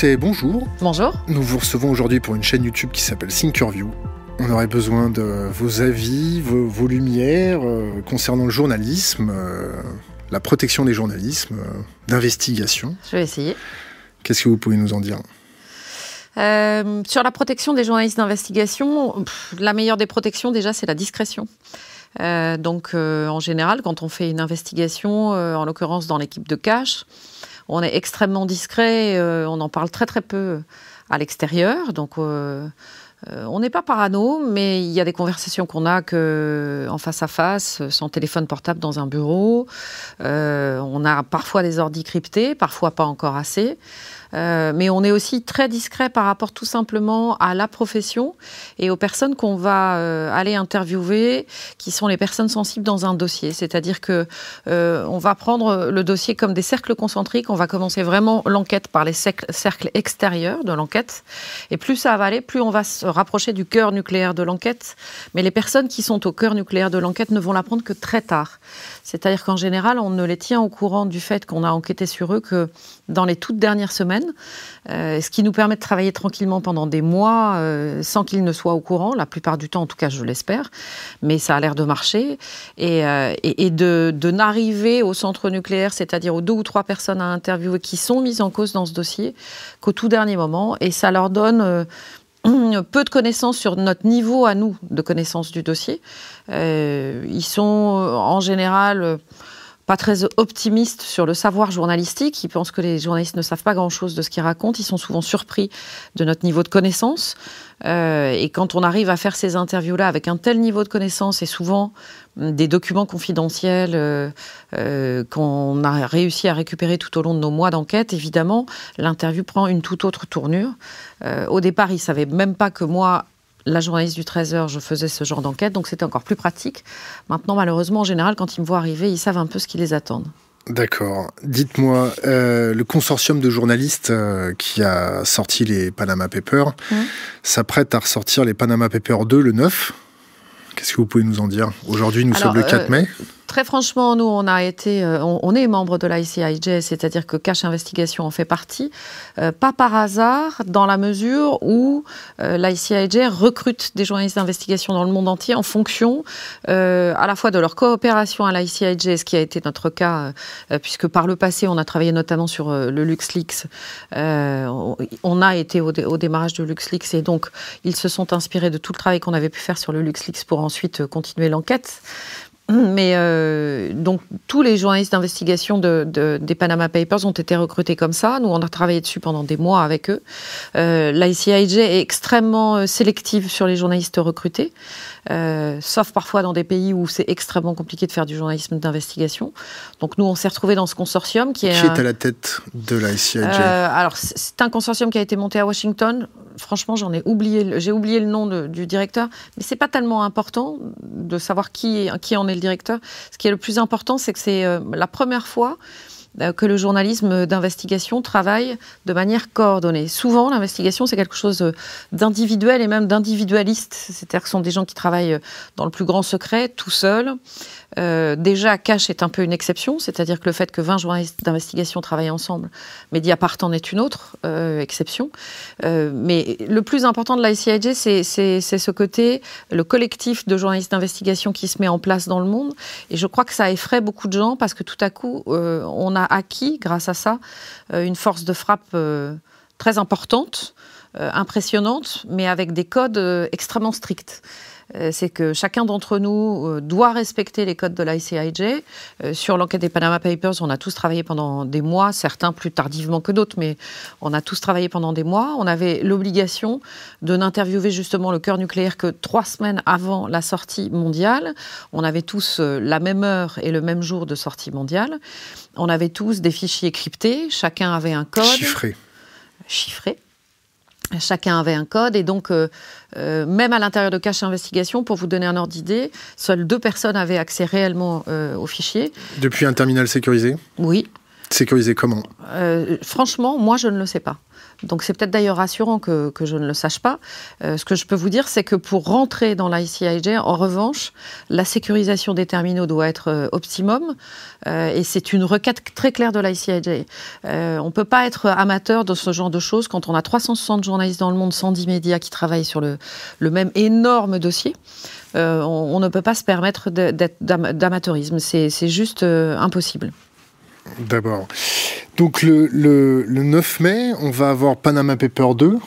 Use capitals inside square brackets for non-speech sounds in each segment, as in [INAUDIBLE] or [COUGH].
Lucet, bonjour. Bonjour. Nous vous recevons aujourd'hui pour une chaîne YouTube qui s'appelle Thinkerview. On aurait besoin de vos avis, vos, lumières euh, concernant le journalisme, euh, la protection des journalismes, euh, d'investigation. Je vais essayer. Qu'est-ce que vous pouvez nous en dire? Sur la protection des journalistes d'investigation, la meilleure des protections déjà, c'est la discrétion. donc, en général, quand on fait une investigation, en l'occurrence dans l'équipe de cash, on est extrêmement discret, euh, on en parle très très peu à l'extérieur. Donc euh, euh, on n'est pas parano, mais il y a des conversations qu'on a que en face à face, sans téléphone portable dans un bureau. on a parfois des ordres cryptés, parfois pas encore assez. Euh, mais on est aussi très discret par rapport tout simplement à la profession et aux personnes qu'on va euh, aller interviewer, qui sont les personnes sensibles dans un dossier. C'est-à-dire que euh, on va prendre le dossier comme des cercles concentriques. On va commencer vraiment l'enquête par les cercles extérieurs de l'enquête. Et plus ça va aller, plus on va se rapprocher du cœur nucléaire de l'enquête. Mais les personnes qui sont au cœur nucléaire de l'enquête ne vont l'apprendre que très tard. C'est-à-dire qu'en général, on ne les tient au courant du fait qu'on a enquêté sur eux que dans les toutes dernières semaines, euh, ce qui nous permet de travailler tranquillement pendant des mois euh, sans qu'ils ne soient au courant, la plupart du temps en tout cas je l'espère, mais ça a l'air de marcher, et, euh, de, n'arriver au centre nucléaire, c'est-à-dire aux deux ou trois personnes à interviewer qui sont mises en cause dans ce dossier, qu'au tout dernier moment, et ça leur donne [CLEARS THROAT] peu de connaissances sur notre niveau à nous de connaissance du dossier. Ils sont en général pas très optimistes sur le savoir journalistique. Ils pensent que les journalistes ne savent pas grand-chose de ce qu'ils racontent. Ils sont souvent surpris de notre niveau de connaissance. Euh, et quand on arrive à faire ces interviews-là avec un tel niveau de connaissance et souvent des documents confidentiels euh, euh, qu'on a réussi à récupérer tout au long de nos mois d'enquête, évidemment, l'interview prend une toute autre tournure. au départ, ils ne savaient même pas que moi, la journaliste du 13h, je faisais ce genre d'enquête, donc c'était encore plus pratique. Maintenant, malheureusement, en général, quand ils me voient arriver, ils savent un peu ce qui les attend. D'accord. Dites-moi, euh, le consortium de journalistes euh, qui a sorti les Panama Papers mmh. s'apprête à ressortir les Panama Papers 2 le 9. Qu'est-ce que vous pouvez nous en dire? Aujourd'hui, nous sommes le 4 euh, mai. Très franchement, nous, on a été, euh, on, est membre de l'ICIJ, c'est-à-dire que Cash Investigation en fait partie, euh, pas par hasard, dans la mesure où euh, l'ICIJ recrute des journalistes d'investigation dans le monde entier en fonction à la fois de leur coopération à l'ICIJ, ce qui a été notre cas, puisque par le passé, on a travaillé notamment sur le LuxLeaks. on a été au, au, démarrage de LuxLeaks et donc ils se sont inspirés de tout le travail qu'on avait pu faire sur le LuxLeaks pour ensuite continuer l'enquête. Mais euh, donc tous les journalistes d'investigation de, des Panama Papers ont été recrutés comme ça. Nous, on a travaillé dessus pendant des mois avec eux. Euh, L'ICIJ est extrêmement euh, sélective sur les journalistes recrutés. Euh, sauf parfois dans des pays où c'est extrêmement compliqué de faire du journalisme d'investigation. Donc nous, on s'est retrouvés dans ce consortium qui est... Qui est à la tête de la CIJ euh, Alors, c'est un consortium qui a été monté à Washington. Franchement, j'en ai oublié, j'ai oublié le nom du directeur, mais c'est pas tellement important de savoir qui, qui en est le directeur. Ce qui est le plus important, c'est que c'est euh, la première fois que le journalisme d'investigation travaille de manière coordonnée. Souvent, l'investigation, c'est quelque chose d'individuel et même d'individualiste. C'est-à-dire que ce sont des gens qui travaillent dans le plus grand secret, tout seuls. Euh, déjà, Cash est un peu une exception, c'est-à-dire que le fait que 20 journalistes d'investigation travaillent ensemble, Mediapart en est une autre euh, exception. mais le plus important de l'ICIJ, c'est ce côté, le collectif de journalistes d'investigation qui se met en place dans le monde. Et je crois que ça effraie beaucoup de gens parce que tout à coup, on a acquis, grâce à ça, euh, une force de frappe euh, très importante, euh, impressionnante, mais avec des codes extrêmement stricts c'est que chacun d'entre nous doit respecter les codes de l'ICIJ. Sur l'enquête des Panama Papers, on a tous travaillé pendant des mois, certains plus tardivement que d'autres, mais on a tous travaillé pendant des mois. On avait l'obligation de n'interviewer justement le cœur nucléaire que trois semaines avant la sortie mondiale. On avait tous la même heure et le même jour de sortie mondiale. On avait tous des fichiers cryptés, chacun avait un code. Chiffré. Chiffré. Chacun avait un code et donc euh, euh, même à l'intérieur de Cache Investigation, pour vous donner un ordre d'idée, seules deux personnes avaient accès réellement euh, aux fichiers. Depuis un terminal sécurisé? Oui. Sécurisé comment? Franchement, moi, je ne le sais pas. Donc c'est peut-être d'ailleurs rassurant que, je ne le sache pas. Euh, ce que je peux vous dire, c'est que pour rentrer dans l'ICIJ, en revanche, la sécurisation des terminaux doit être euh, optimum. Euh, et c'est une requête très claire de l'ICIJ. on ne peut pas être amateur de ce genre de choses quand on a 360 journalistes dans le monde, 110 médias qui travaillent sur le, même énorme dossier. on, ne peut pas se permettre d'amateurisme. C'est juste impossible. D'abord. Donc le, le, 9 mai, on va avoir Panama Paper 2.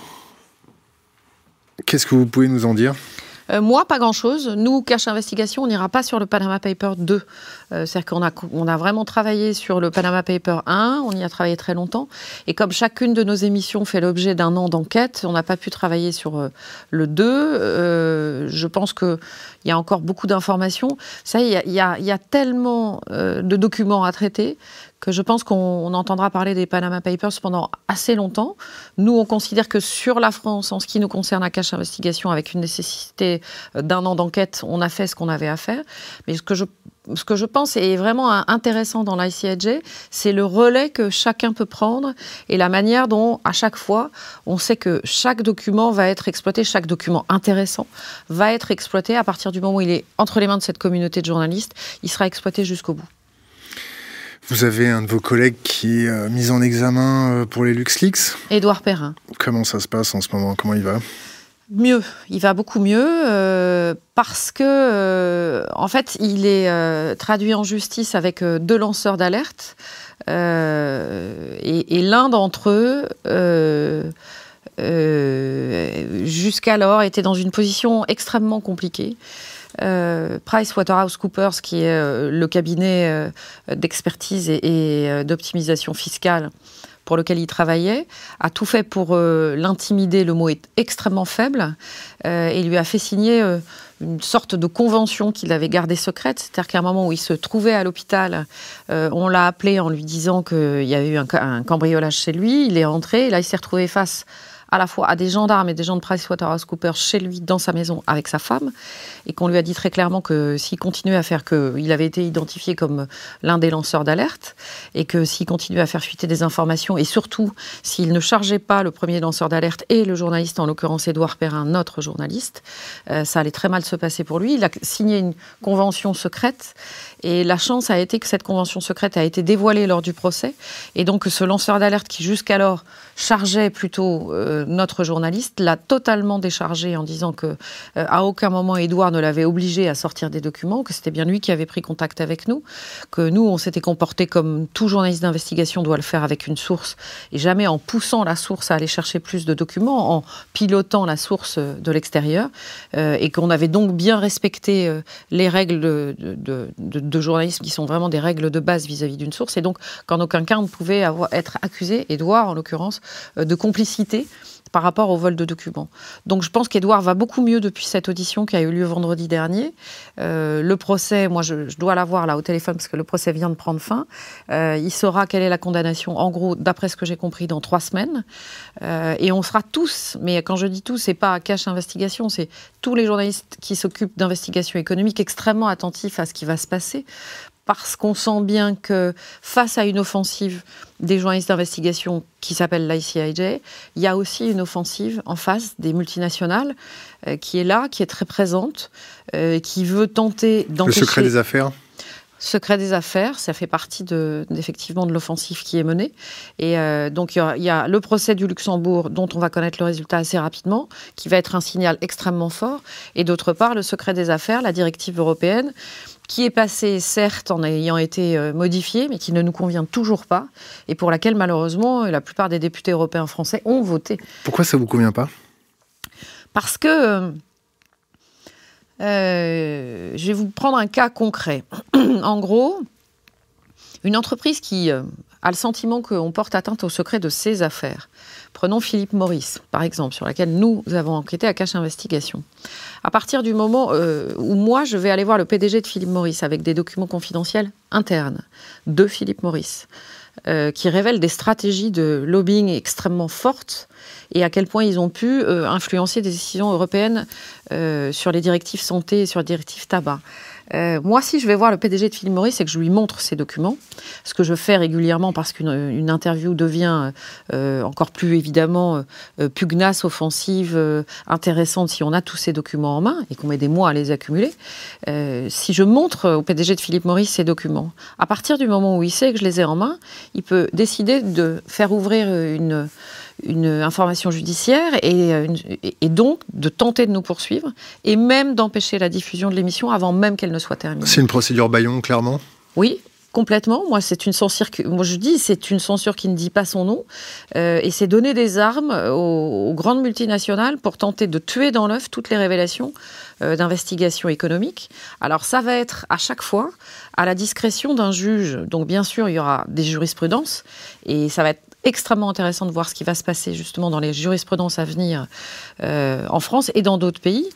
Qu'est-ce que vous pouvez nous en dire? Euh, moi, pas grand-chose. Nous, Cash Investigation, on n'ira pas sur le Panama Paper 2. Euh, c'est-à-dire qu'on a, vraiment travaillé sur le Panama Paper 1, on y a travaillé très longtemps. Et comme chacune de nos émissions fait l'objet d'un an d'enquête, on n'a pas pu travailler sur euh, le 2. je pense qu'il y a encore beaucoup d'informations. Ça, il y a, tellement de documents à traiter que je pense qu'on entendra parler des Panama Papers pendant assez longtemps. Nous, on considère que sur la France, en ce qui nous concerne à Cache Investigation, avec une nécessité euh, d'un an d'enquête, on a fait ce qu'on avait à faire. Mais ce que je ce que je pense est vraiment intéressant dans l'ICIJ, c'est le relais que chacun peut prendre et la manière dont, à chaque fois, on sait que chaque document va être exploité, chaque document intéressant va être exploité à partir du moment où il est entre les mains de cette communauté de journalistes, il sera exploité jusqu'au bout. Vous avez un de vos collègues qui est euh, mis en examen euh, pour les LuxLeaks? Édouard Perrin. Comment ça se passe en ce moment? Comment il va? Mieux, il va beaucoup mieux euh, parce que, en fait, il est traduit en justice avec deux lanceurs d'alerte et, et l'un d'entre eux, jusqu'alors, était dans une position extrêmement compliquée. Euh, PricewaterhouseCoopers, qui est euh, le cabinet euh, d'expertise et, d'optimisation fiscale pour lequel il travaillait, a tout fait pour l'intimider, le mot est extrêmement faible, et lui a fait signer une sorte de convention qu'il avait gardée secrète. C'est-à-dire qu'à un moment où il se trouvait à l'hôpital, on l'a appelé en lui disant qu'il y avait eu un, un, cambriolage chez lui. Il est entré, et là il s'est retrouvé face à la fois à des gendarmes et des gens de PricewaterhouseCoopers chez lui, dans sa maison, avec sa femme, et qu'on lui a dit très clairement que s'il continuait à faire que, il avait été identifié comme l'un des lanceurs d'alerte, et que s'il continuait à faire fuiter des informations, et surtout s'il ne chargeait pas le premier lanceur d'alerte et le journaliste, en l'occurrence Édouard Perrin, notre journaliste, euh, ça allait très mal se passer pour lui. Il a signé une convention secrète, et la chance a été que cette convention secrète a été dévoilée lors du procès, et donc ce lanceur d'alerte qui jusqu'alors chargeait plutôt euh, notre journaliste l'a totalement déchargé en disant que euh, à aucun moment Édouard ne l'avait obligé à sortir des documents, que c'était bien lui qui avait pris contact avec nous, que nous on s'était comporté comme tout journaliste d'investigation doit le faire avec une source et jamais en poussant la source à aller chercher plus de documents, en pilotant la source de l'extérieur euh, et qu'on avait donc bien respecté les règles de, journalisme qui sont vraiment des règles de base vis-à-vis d'une source et donc qu'en aucun cas on ne pouvait être accusé, Édouard en l'occurrence, euh, de complicité par rapport au vol de documents. Donc je pense qu'Edouard va beaucoup mieux depuis cette audition qui a eu lieu vendredi dernier. Euh, le procès, moi je, dois l'avoir là au téléphone parce que le procès vient de prendre fin. Euh, il saura quelle est la condamnation, en gros, d'après ce que j'ai compris, dans trois semaines. et on sera tous, mais quand je dis tous, c'est pas cache investigation, c'est tous les journalistes qui s'occupent d'investigation économique extrêmement attentifs à ce qui va se passer parce qu'on sent bien que face à une offensive des journalistes d'investigation qui s'appelle l'ICIJ, il y a aussi une offensive en face des multinationales euh, qui est là, qui est très présente, euh, qui veut tenter d'empêcher... Le secret des affaires Secret des affaires, ça fait partie de, effectivement de l'offensive qui est menée. Et euh, donc il y, a, le procès du Luxembourg dont on va connaître le résultat assez rapidement, qui va être un signal extrêmement fort. Et d'autre part, le secret des affaires, la directive européenne, qui est passée certes en ayant été euh, modifiée, mais qui ne nous convient toujours pas, et pour laquelle malheureusement la plupart des députés européens français ont voté. Pourquoi ça vous convient pas? Parce que euh, je vais vous prendre un cas concret. [CLEARS THROAT] en gros, une entreprise qui euh, a le sentiment qu'on porte atteinte au secret de ses affaires. Prenons Philippe Maurice, par exemple, sur laquelle nous avons enquêté à Cache Investigation. À partir du moment euh, où moi, je vais aller voir le PDG de Philippe Maurice avec des documents confidentiels internes de Philippe Maurice, euh, qui révèlent des stratégies de lobbying extrêmement fortes et à quel point ils ont pu euh, influencer des décisions européennes sur les directives santé et sur les directives tabac. Euh, moi, si je vais voir le PDG de Philippe Maurice, c'est que je lui montre ces documents, ce que je fais régulièrement parce qu'une interview devient euh, encore plus évidemment euh, pugnace, offensive, intéressante si on a tous ces documents en main et qu'on met des mois à les accumuler. si je montre au PDG de Philippe Maurice ces documents, à partir du moment où il sait que je les ai en main, il peut décider de faire ouvrir une une information judiciaire et, et, donc de tenter de nous poursuivre et même d'empêcher la diffusion de l'émission avant même qu'elle ne soit terminée. C'est une procédure Bayon, clairement? Oui, Complètement. Moi, c'est une censure. Moi, je dis, c'est une censure qui ne dit pas son nom, euh, et c'est donner des armes aux, grandes multinationales pour tenter de tuer dans l'œuf toutes les révélations euh, d'investigation économique. Alors, ça va être à chaque fois à la discrétion d'un juge. Donc, bien sûr, il y aura des jurisprudences, et ça va être extrêmement intéressant de voir ce qui va se passer justement dans les jurisprudences à venir euh, en France et dans d'autres pays,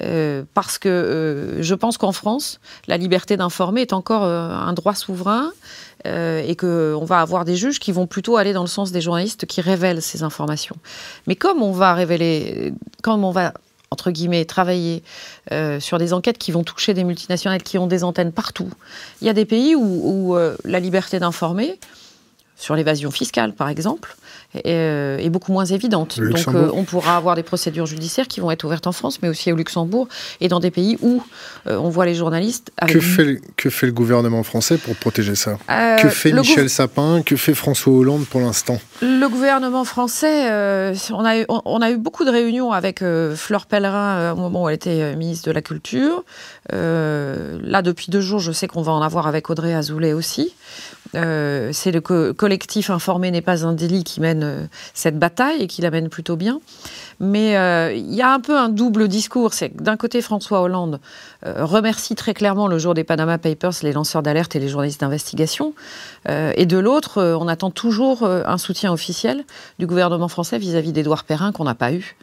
euh, parce que euh, je pense qu'en France, la liberté d'informer est encore un droit souverain et qu'on va avoir des juges qui vont plutôt aller dans le sens des journalistes qui révèlent ces informations. Mais comme on va révéler, comme on va entre guillemets, travailler sur des enquêtes qui vont toucher des multinationales qui ont des antennes partout. Il y a des pays où la liberté d'informer, sur l'évasion fiscale, par exemple, euh, est, beaucoup moins évidente. Donc euh, on pourra avoir des procédures judiciaires qui vont être ouvertes en France, mais aussi au Luxembourg et dans des pays où euh, on voit les journalistes. Que, fait, que fait le gouvernement français pour protéger ça? Que fait Michel Sapin? Que fait François Hollande pour l'instant? Le gouvernement français, on, a eu, on, a eu beaucoup de réunions avec Fleur Pellerin au moment où elle était ministre de la Culture. là, depuis deux jours, je sais qu'on va en avoir avec Audrey Azoulay aussi. Euh, c'est le collectif informé n'est pas un délit qui mène euh, cette bataille et qui la mène plutôt bien. Mais euh, il y a un peu un double discours. C'est d'un côté, François Hollande remercie très clairement le jour des Panama Papers les lanceurs d'alerte et les journalistes d'investigation. et de l'autre, on attend toujours un soutien officiel du gouvernement français vis-à-vis d'Édouard Perrin qu'on n'a pas eu.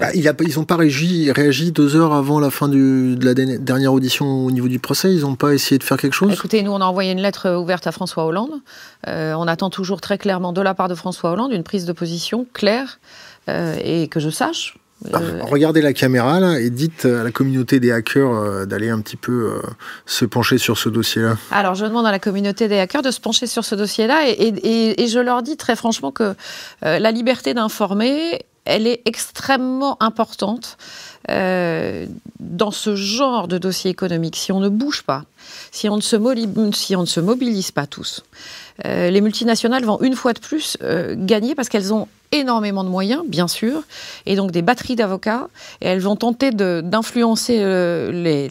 Bah, il a, ils n'ont pas réagi, réagi, deux heures avant la fin du, de la dernière audition au niveau du procès. Ils n'ont pas essayé de faire quelque chose? Écoutez, nous, on a envoyé une lettre ouverte à François Hollande. Euh, on attend toujours très clairement de la part de François Hollande une prise de position claire euh, et que je sache. Ah, euh, regardez la caméra là, et dites à la communauté des hackers d'aller un petit peu se pencher sur ce dossier-là. Alors je demande à la communauté des hackers de se pencher sur ce dossier-là et, et, et je leur dis très franchement que la liberté d'informer elle est extrêmement importante euh, dans ce genre de dossier économique. Si on ne bouge pas, si on ne se, si on ne se mobilise pas tous, euh, les multinationales vont une fois de plus euh, gagner parce qu'elles ont énormément de moyens, bien sûr, et donc des batteries d'avocats, et elles vont tenter d'influencer euh,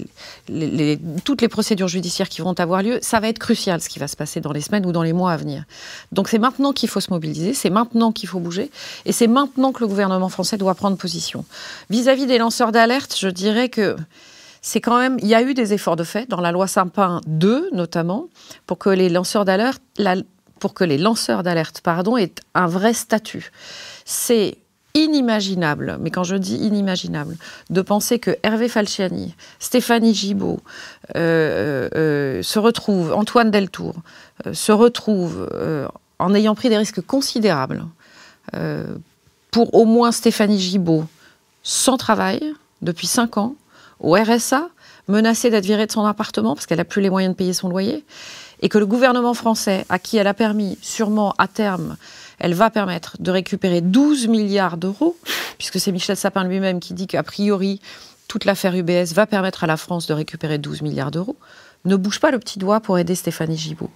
toutes les procédures judiciaires qui vont avoir lieu. Ça va être crucial ce qui va se passer dans les semaines ou dans les mois à venir. Donc c'est maintenant qu'il faut se mobiliser, c'est maintenant qu'il faut bouger, et c'est maintenant que le gouvernement français doit prendre position. Vis-à-vis des lanceurs d'alerte, je dirais que c'est quand même, il y a eu des efforts de fait dans la loi Sapin 2 notamment, pour que les lanceurs d'alerte, pour que les lanceurs d'alerte, pardon, aient un vrai statut. C'est inimaginable, mais quand je dis inimaginable, de penser que Hervé Falciani, Stéphanie Gibault euh, euh, euh, se retrouvent, Antoine Deltour, se retrouvent en ayant pris des risques considérables pour au moins Stéphanie Gibault sans travail depuis cinq ans, au RSA, menacée d'être virée de son appartement parce qu'elle n'a plus les moyens de payer son loyer, et que le gouvernement français, à qui elle a permis, sûrement à terme, elle va permettre de récupérer 12 milliards d'euros, puisque c'est Michel Sapin lui-même qui dit qu'a priori, toute l'affaire UBS va permettre à la France de récupérer 12 milliards d'euros ne bouge pas le petit doigt pour aider Stéphanie Gibault.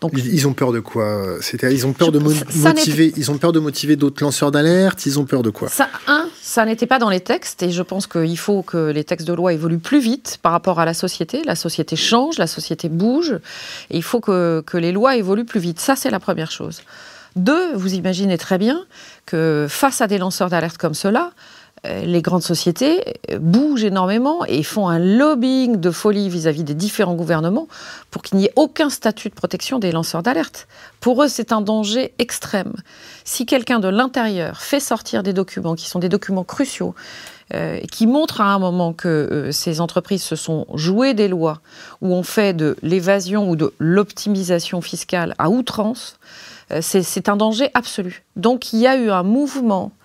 Donc, ils ont peur de quoi ils ont peur de motiver, ils ont peur de motiver d'autres lanceurs d'alerte? Ils ont peur de quoi? Ça, un, ça n'était pas dans les textes, et je pense qu'il faut que les textes de loi évoluent plus vite par rapport à la société. La société change, la société bouge, et il faut que, que les lois évoluent plus vite. Ça, c'est la première chose. Deux, vous imaginez très bien que face à des lanceurs d'alerte comme cela, les grandes sociétés euh, bougent énormément et font un lobbying de folie vis-à-vis des différents gouvernements pour qu'il n'y ait aucun statut de protection des lanceurs d'alerte. Pour eux, c'est un danger extrême. Si quelqu'un de l'intérieur fait sortir des documents qui sont des documents cruciaux, euh, qui montrent à un moment que ces entreprises se sont jouées des lois, ou ont fait de l'évasion ou de l'optimisation fiscale à outrance, c'est un danger absolu. Donc il y a eu un mouvement euh,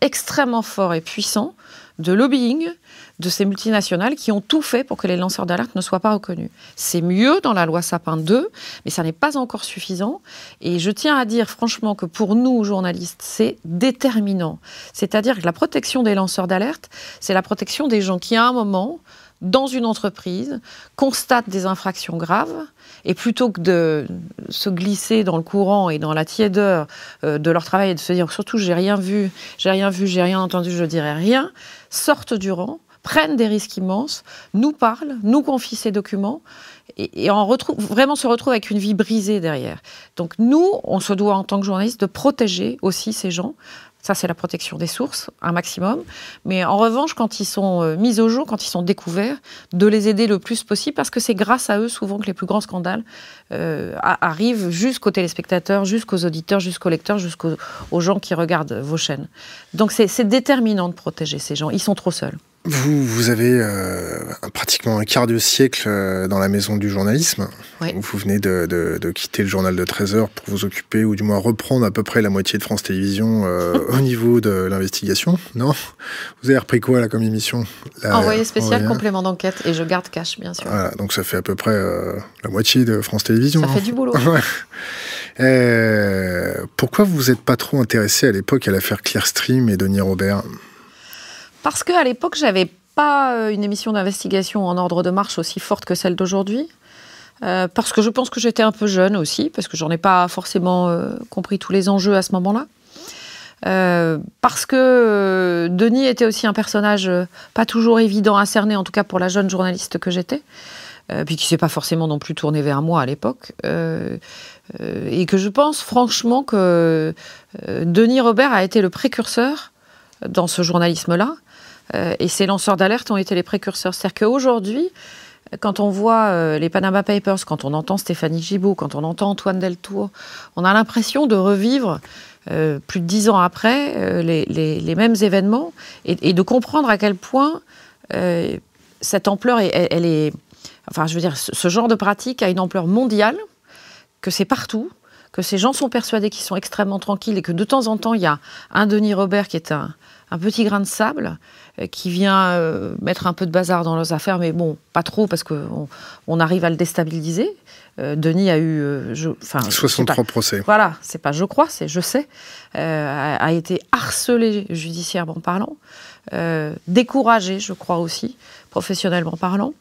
extrêmement fort et puissant de lobbying de ces multinationales qui ont tout fait pour que les lanceurs d'alerte ne soient pas reconnus. C'est mieux dans la loi Sapin 2, mais ça n'est pas encore suffisant. Et je tiens à dire franchement que pour nous, journalistes, c'est déterminant. C'est-à-dire que la protection des lanceurs d'alerte, c'est la protection des gens qui, à un moment, dans une entreprise, constatent des infractions graves, et plutôt que de se glisser dans le courant et dans la tiédeur euh, de leur travail et de se dire surtout j'ai rien vu, j'ai rien vu, j'ai rien entendu, je dirai rien, sortent du rang, prennent des risques immenses, nous parlent, nous confient ces documents et, on retrouve, vraiment se retrouve avec une vie brisée derrière. Donc nous, on se doit en tant que journaliste de protéger aussi ces gens ça, c'est la protection des sources, un maximum. Mais en revanche, quand ils sont euh, mis au jour, quand ils sont découverts, de les aider le plus possible, parce que c'est grâce à eux souvent que les plus grands scandales euh, arrivent jusqu'aux téléspectateurs, jusqu'aux auditeurs, jusqu'aux lecteurs, jusqu'aux gens qui regardent vos chaînes. Donc c'est déterminant de protéger ces gens. Ils sont trop seuls. Vous, vous avez euh, pratiquement un quart de siècle euh, dans la maison du journalisme. Vous venez de, de, de, quitter le journal de 13 heures pour vous occuper, ou du moins reprendre à peu près la moitié de France Télévisions euh, [LAUGHS] au niveau de l'investigation, non? Vous avez repris quoi là comme émission? Envoyé spécial, complément d'enquête, et je garde cash, bien sûr. Voilà, donc ça fait à peu près la moitié de France Télévisions. Ça fait du boulot. [LAUGHS] pourquoi vous n'êtes pas trop intéressé à l'époque à l'affaire Clearstream et Denis Robert? Parce qu'à l'époque, j'avais pas euh, une émission d'investigation en ordre de marche aussi forte que celle d'aujourd'hui. Euh, parce que je pense que j'étais un peu jeune aussi, parce que j'en ai pas forcément euh, compris tous les enjeux à ce moment-là. parce que Denis était aussi un personnage pas toujours évident à cerner, en tout cas pour la jeune journaliste que j'étais, puis qui s'est pas forcément non plus tourné vers moi à l'époque, et que je pense franchement que Denis Robert a été le précurseur dans ce journalisme-là, et ces lanceurs d'alerte ont été les précurseurs. C'est-à-dire qu'aujourd'hui, quand on voit euh, les Panama Papers, quand on entend Stéphanie Gibault, quand on entend Antoine Deltour, on a l'impression de revivre euh, plus de dix ans après les, mêmes événements et, de comprendre à quel point cette ampleur, elle, est, enfin, je veux dire, ce genre de pratique a une ampleur mondiale, que c'est partout, que ces gens sont persuadés qu'ils sont extrêmement tranquilles et que de temps en temps, il y a un Denis Robert qui est un, un petit grain de sable euh, qui vient euh, mettre un peu de bazar dans leurs affaires, mais bon, pas trop parce qu'on on arrive à le déstabiliser. Euh, Denis a eu, je, 63 procès. Voilà, c'est pas je crois, c'est je sais, a, été harcelé judiciairement parlant, découragé, je crois aussi, professionnellement parlant.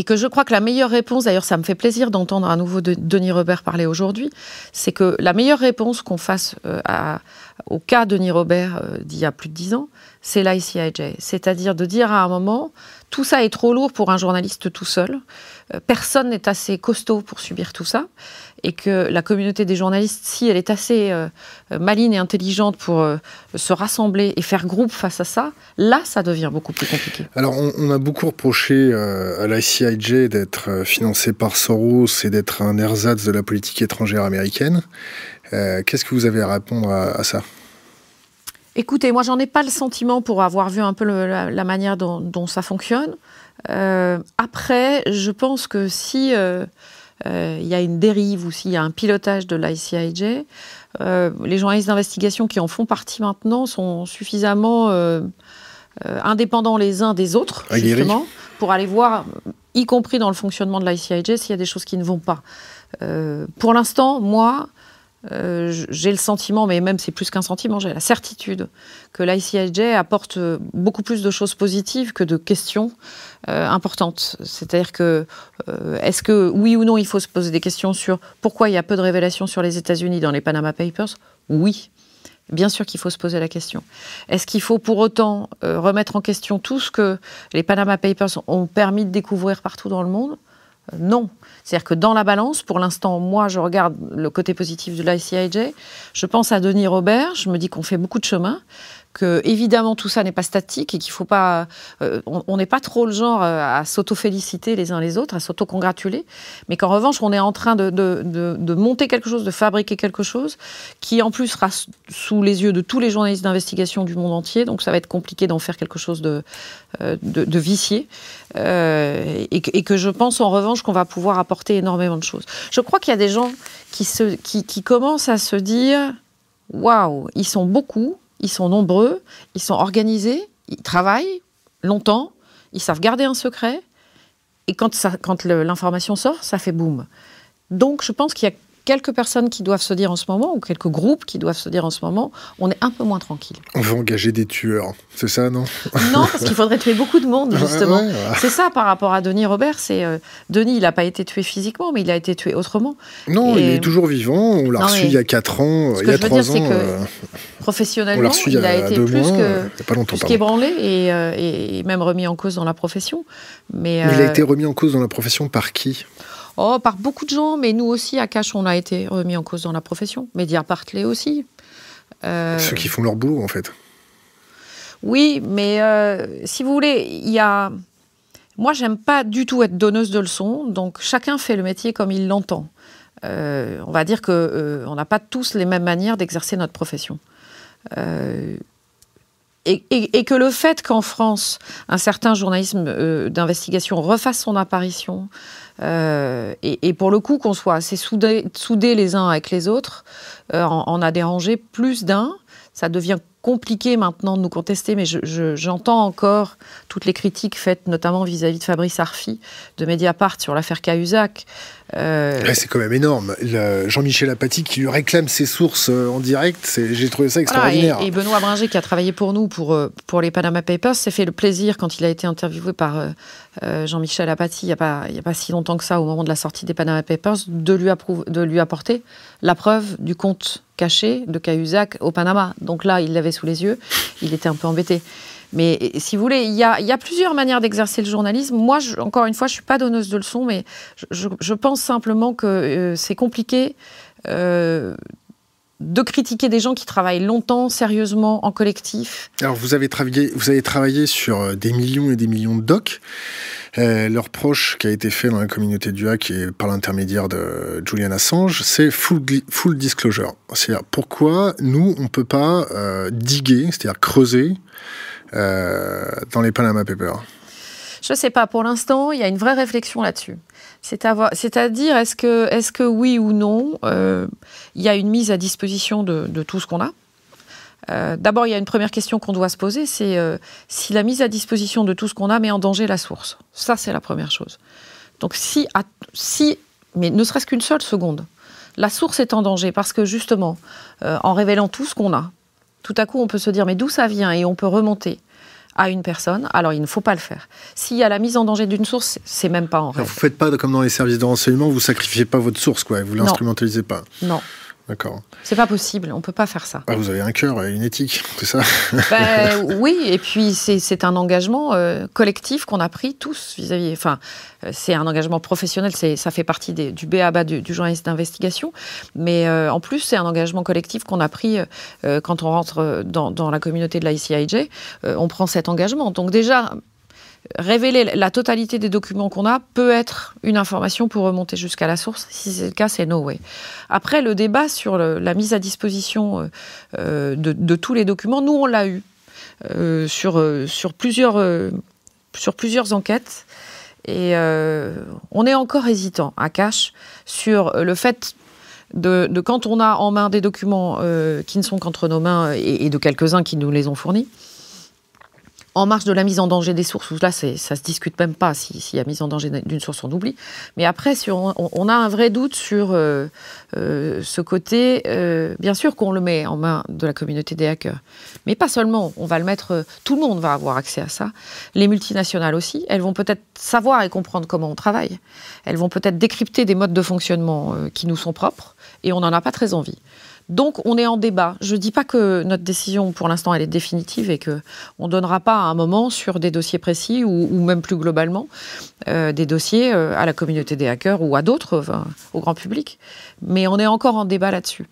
Et que je crois que la meilleure réponse, d'ailleurs ça me fait plaisir d'entendre à nouveau Denis Robert parler aujourd'hui, c'est que la meilleure réponse qu'on fasse à, au cas de Denis Robert euh, d'il y a plus de dix ans, c'est l'ICIJ. C'est-à-dire de dire à un moment, tout ça est trop lourd pour un journaliste tout seul, euh, personne n'est assez costaud pour subir tout ça, et que la communauté des journalistes, si elle est assez euh, maligne et intelligente pour se rassembler et faire groupe face à ça, là, ça devient beaucoup plus compliqué. Alors, on, a beaucoup reproché à l'ICIJ d'être financé par Soros et d'être un ersatz de la politique étrangère américaine. Qu'est-ce que vous avez à répondre à ça? Écoutez, moi, j'en ai pas le sentiment pour avoir vu un peu la, manière dont, ça fonctionne. Euh, après, je pense que si euh, euh, il y a une dérive ou s'il y a un pilotage de l'ICIJ, les journalistes d'investigation qui en font partie maintenant sont suffisamment indépendants les uns des autres, justement, pour aller voir, y compris dans le fonctionnement de l'ICIJ, s'il y a des choses qui ne vont pas. pour l'instant, moi, euh, j'ai le sentiment, mais même c'est plus qu'un sentiment, j'ai la certitude que l'ICIJ apporte beaucoup plus de choses positives que de questions euh, importantes. C'est-à-dire que, euh, est-ce que oui ou non il faut se poser des questions sur pourquoi il y a peu de révélations sur les États-Unis dans les Panama Papers? Oui. Bien sûr qu'il faut se poser la question. Est-ce qu'il faut pour autant remettre en question tout ce que les Panama Papers ont permis de découvrir partout dans le monde? Non. C'est-à-dire que dans la balance, pour l'instant, moi, je regarde le côté positif de l'ICIJ. Je pense à Denis Robert. Je me dis qu'on fait beaucoup de chemin que évidemment tout ça n'est pas statique et qu'il faut pas, euh, on n'est pas trop le genre euh, à s'auto-féliciter les uns les autres, à s'auto-congratuler, mais qu'en revanche on est en train de, de, de, monter quelque chose, de fabriquer quelque chose qui en plus sera sous les yeux de tous les journalistes d'investigation du monde entier, donc ça va être compliqué d'en faire quelque chose de, euh, de, vicié, et, et, que je pense en revanche qu'on va pouvoir apporter énormément de choses. Je crois qu'il y a des gens qui, se, qui, qui commencent à se dire, waouh, ils sont beaucoup ils sont nombreux, ils sont organisés, ils travaillent longtemps, ils savent garder un secret, et quand, l'information sort, ça fait boum. Donc je pense qu'il y a quelques personnes qui doivent se dire en ce moment, ou quelques groupes qui doivent se dire en ce moment, on est un peu moins tranquille. On va engager des tueurs, c'est ça, non? [LAUGHS] Non, parce qu'il faudrait tuer beaucoup de monde, justement. C'est ça par rapport à Denis Robert. C'est euh, Denis, il n'a pas été tué physiquement, mais il a été tué autrement. Non, il est toujours vivant. On l'a reçu il y a 4 ans, il y a 3 ans. Que, euh, professionnellement, il, a, été plus que, pas longtemps, qu'ébranlé et, euh, et, même remis en cause dans la profession. Mais, il a été remis en cause dans la profession par qui? Oh, par beaucoup de gens, mais nous aussi, à Cache, on a été remis en cause dans la profession. Mediapart l'est aussi. Euh... Ceux qui font leur boulot, en fait. Oui, mais euh, si vous voulez, il y a. Moi, j'aime pas du tout être donneuse de leçons, donc chacun fait le métier comme il l'entend. Euh, on va dire que on n'a pas tous les mêmes manières d'exercer notre profession. Et, et, que le fait qu'en France, un certain journalisme d'investigation refasse son apparition, euh, et, pour le coup, qu'on soit assez soudés, les uns avec les autres, euh, en, a dérangé plus d'un. Ça devient compliqué maintenant de nous contester, mais j'entends encore toutes les critiques faites notamment vis-à-vis de Fabrice Arfi de Mediapart sur l'affaire Cahuzac. Euh, c'est quand même énorme. Jean-Michel Apathy qui lui réclame ses sources euh, en direct, j'ai trouvé ça extraordinaire. et, Benoît Bringer qui a travaillé pour nous pour, euh, pour les Panama Papers s'est fait le plaisir quand il a été interviewé par Jean-Michel Apathy il n'y a, pas, a pas si longtemps que ça, au moment de la sortie des Panama Papers, de lui, de lui apporter la preuve du compte caché de Cahuzac au Panama. Donc là, il l'avait sous les yeux, il était un peu embêté. Mais si vous voulez, il y a, plusieurs manières d'exercer le journalisme. Moi, encore une fois, je ne suis pas donneuse de leçons, mais je, pense simplement que euh, c'est compliqué euh, de critiquer des gens qui travaillent longtemps, sérieusement, en collectif. Alors, vous avez travaillé, vous avez travaillé sur euh, des millions et des millions de docs. leur proche qui a été fait dans la communauté du hack et par l'intermédiaire de Julian Assange, c'est full, disclosure. C'est-à-dire pourquoi nous, on ne peut pas diguer, c'est-à-dire creuser euh, dans les Panama Papers Je ne sais pas. Pour l'instant, il y a une vraie réflexion là-dessus. C'est-à-dire, est-ce que, oui ou non, euh, il y a une mise à disposition de, tout ce qu'on a? Euh, D'abord, il y a une première question qu'on doit se poser, c'est si la mise à disposition de tout ce qu'on a met en danger la source. Ça, c'est la première chose. Donc, si mais ne serait-ce qu'une seule seconde, la source est en danger parce que justement, en révélant tout ce qu'on a, tout à coup, on peut se dire mais d'où ça vient? Et on peut remonter à une personne, alors il ne faut pas le faire. S'il y a la mise en danger d'une source, c'est même pas en rêve. Vous faites pas comme dans les services de renseignement, vous sacrifiez pas votre source, quoi, vous l'instrumentalisez pas. Non. D'accord. C'est pas possible, on peut pas faire ça. Ah, vous avez un cœur et une éthique, [LAUGHS] c'est ça? Ben, Oui, et puis c'est un engagement euh, collectif qu'on a pris tous vis-à-vis. Enfin, euh, c'est un engagement professionnel, ça fait partie du BABA du, du journaliste d'investigation, mais euh, en plus c'est un engagement collectif qu'on a pris quand on rentre dans, dans, la communauté de la ICIJ. on prend cet engagement. Donc déjà, révéler la totalité des documents qu'on a peut être une information pour remonter jusqu'à la source. Si c'est le cas, c'est no way. Après, le débat sur la mise à disposition euh, euh, de, tous les documents, nous, on l'a eu euh, sur, plusieurs, enquêtes. Et on est encore hésitant à Cache sur le fait de, quand on a en main des documents qui ne sont qu'entre nos mains et de quelques-uns qui nous les ont fournis, en marge de la mise en danger des sources, là, ça se discute même pas s'il y a mise en danger d'une source, on oublie. Mais après, sur, on, a un vrai doute sur euh, euh, ce côté. Euh, bien sûr qu'on le met en main de la communauté des hackers, mais pas seulement. On va le mettre. Tout le monde va avoir accès à ça. Les multinationales aussi. Elles vont peut-être savoir et comprendre comment on travaille. Elles vont peut-être décrypter des modes de fonctionnement qui nous sont propres, et on n'en a pas très envie. Donc on est en débat. Je ne dis pas que notre décision pour l'instant elle est définitive et que on donnera pas à un moment sur des dossiers précis ou, même plus globalement euh, des dossiers euh, à la communauté des hackers ou à d'autres, au grand public. Mais on est encore en débat là-dessus.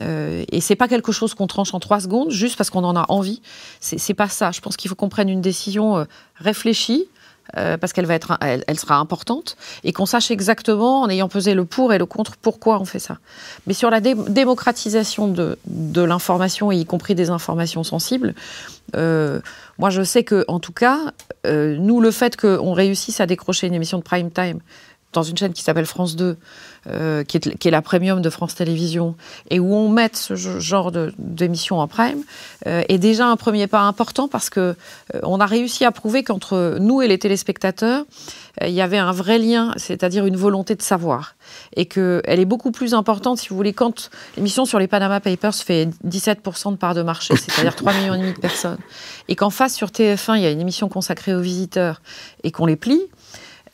Euh, et c'est pas quelque chose qu'on tranche en trois secondes juste parce qu'on en a envie. C'est pas ça. Je pense qu'il faut qu'on prenne une décision euh, réfléchie, euh, parce qu'elle va être, elle, sera importante, et qu'on sache exactement, en ayant pesé le pour et le contre, pourquoi on fait ça. Mais sur la démocratisation de, de l'information, y compris des informations sensibles, euh, moi je sais que, en tout cas, euh, nous, le fait qu'on réussisse à décrocher une émission de prime time dans une chaîne qui s'appelle France 2, euh, qui, est, la premium de France Télévisions, et où on met ce genre d'émission en prime, euh, est déjà un premier pas important parce que euh, on a réussi à prouver qu'entre nous et les téléspectateurs, euh, il y avait un vrai lien, c'est-à-dire une volonté de savoir, et qu'elle est beaucoup plus importante, si vous voulez, quand l'émission sur les Panama Papers fait 17% de part de marché, c'est-à-dire 3 millions de personnes, et qu'en face sur TF1, il y a une émission consacrée aux visiteurs et qu'on les plie.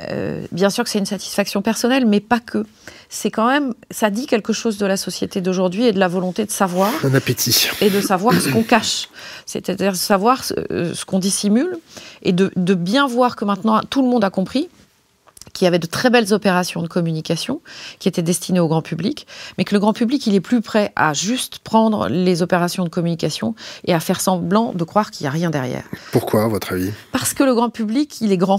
Euh, bien sûr que c'est une satisfaction personnelle, mais pas que. C'est quand même, ça dit quelque chose de la société d'aujourd'hui et de la volonté de savoir. Un appétit. Et de savoir ce qu'on cache. C'est-à-dire savoir ce, euh, ce qu'on dissimule et de, de, bien voir que maintenant tout le monde a compris qu'il y avait de très belles opérations de communication qui étaient destinées au grand public, mais que le grand public, il est plus prêt à juste prendre les opérations de communication et à faire semblant de croire qu'il n'y a rien derrière. Pourquoi, à votre avis? Parce que le grand public, il est grand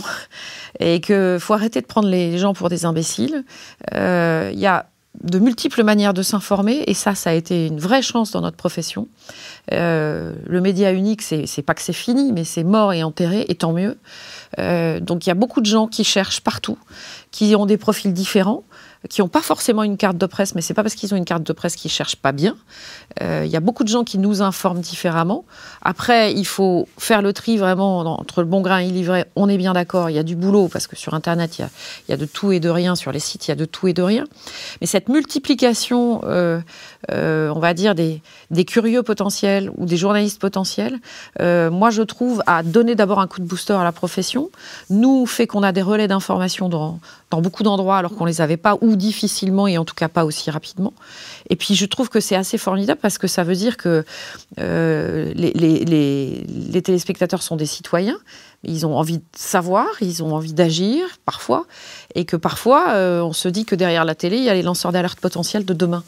et qu'il faut arrêter de prendre les gens pour des imbéciles. Euh, il y a de multiples manières de s'informer, et ça, ça a été une vraie chance dans notre profession. Euh, le média unique, c'est pas que c'est fini, mais c'est mort et enterré, et tant mieux. Euh, donc il y a beaucoup de gens qui cherchent partout, qui ont des profils différents, qui n'ont pas forcément une carte de presse, mais c'est pas parce qu'ils ont une carte de presse qu'ils cherchent pas bien. Euh, il y a beaucoup de gens qui nous informent différemment. Après, il faut faire le tri vraiment entre le bon grain et l'ivraie. On est bien d'accord, il y a du boulot parce que sur Internet, il y, a, de tout et de rien. Sur les sites, il y a de tout et de rien. Mais cette multiplication, euh, euh, on va dire, des, curieux potentiels ou des journalistes potentiels, euh, moi, je trouve, à donner d'abord un coup de booster à la profession, nous fait qu'on a des relais d'information dans, dans beaucoup d'endroits alors qu'on les avait pas ou difficilement et en tout cas pas aussi rapidement. Et puis je trouve que c'est assez formidable parce que ça veut dire que euh, les, les, les, les, téléspectateurs sont des citoyens, ils ont envie de savoir, ils ont envie d'agir parfois, et que parfois euh, on se dit que derrière la télé, il y a les lanceurs d'alerte potentiels de demain.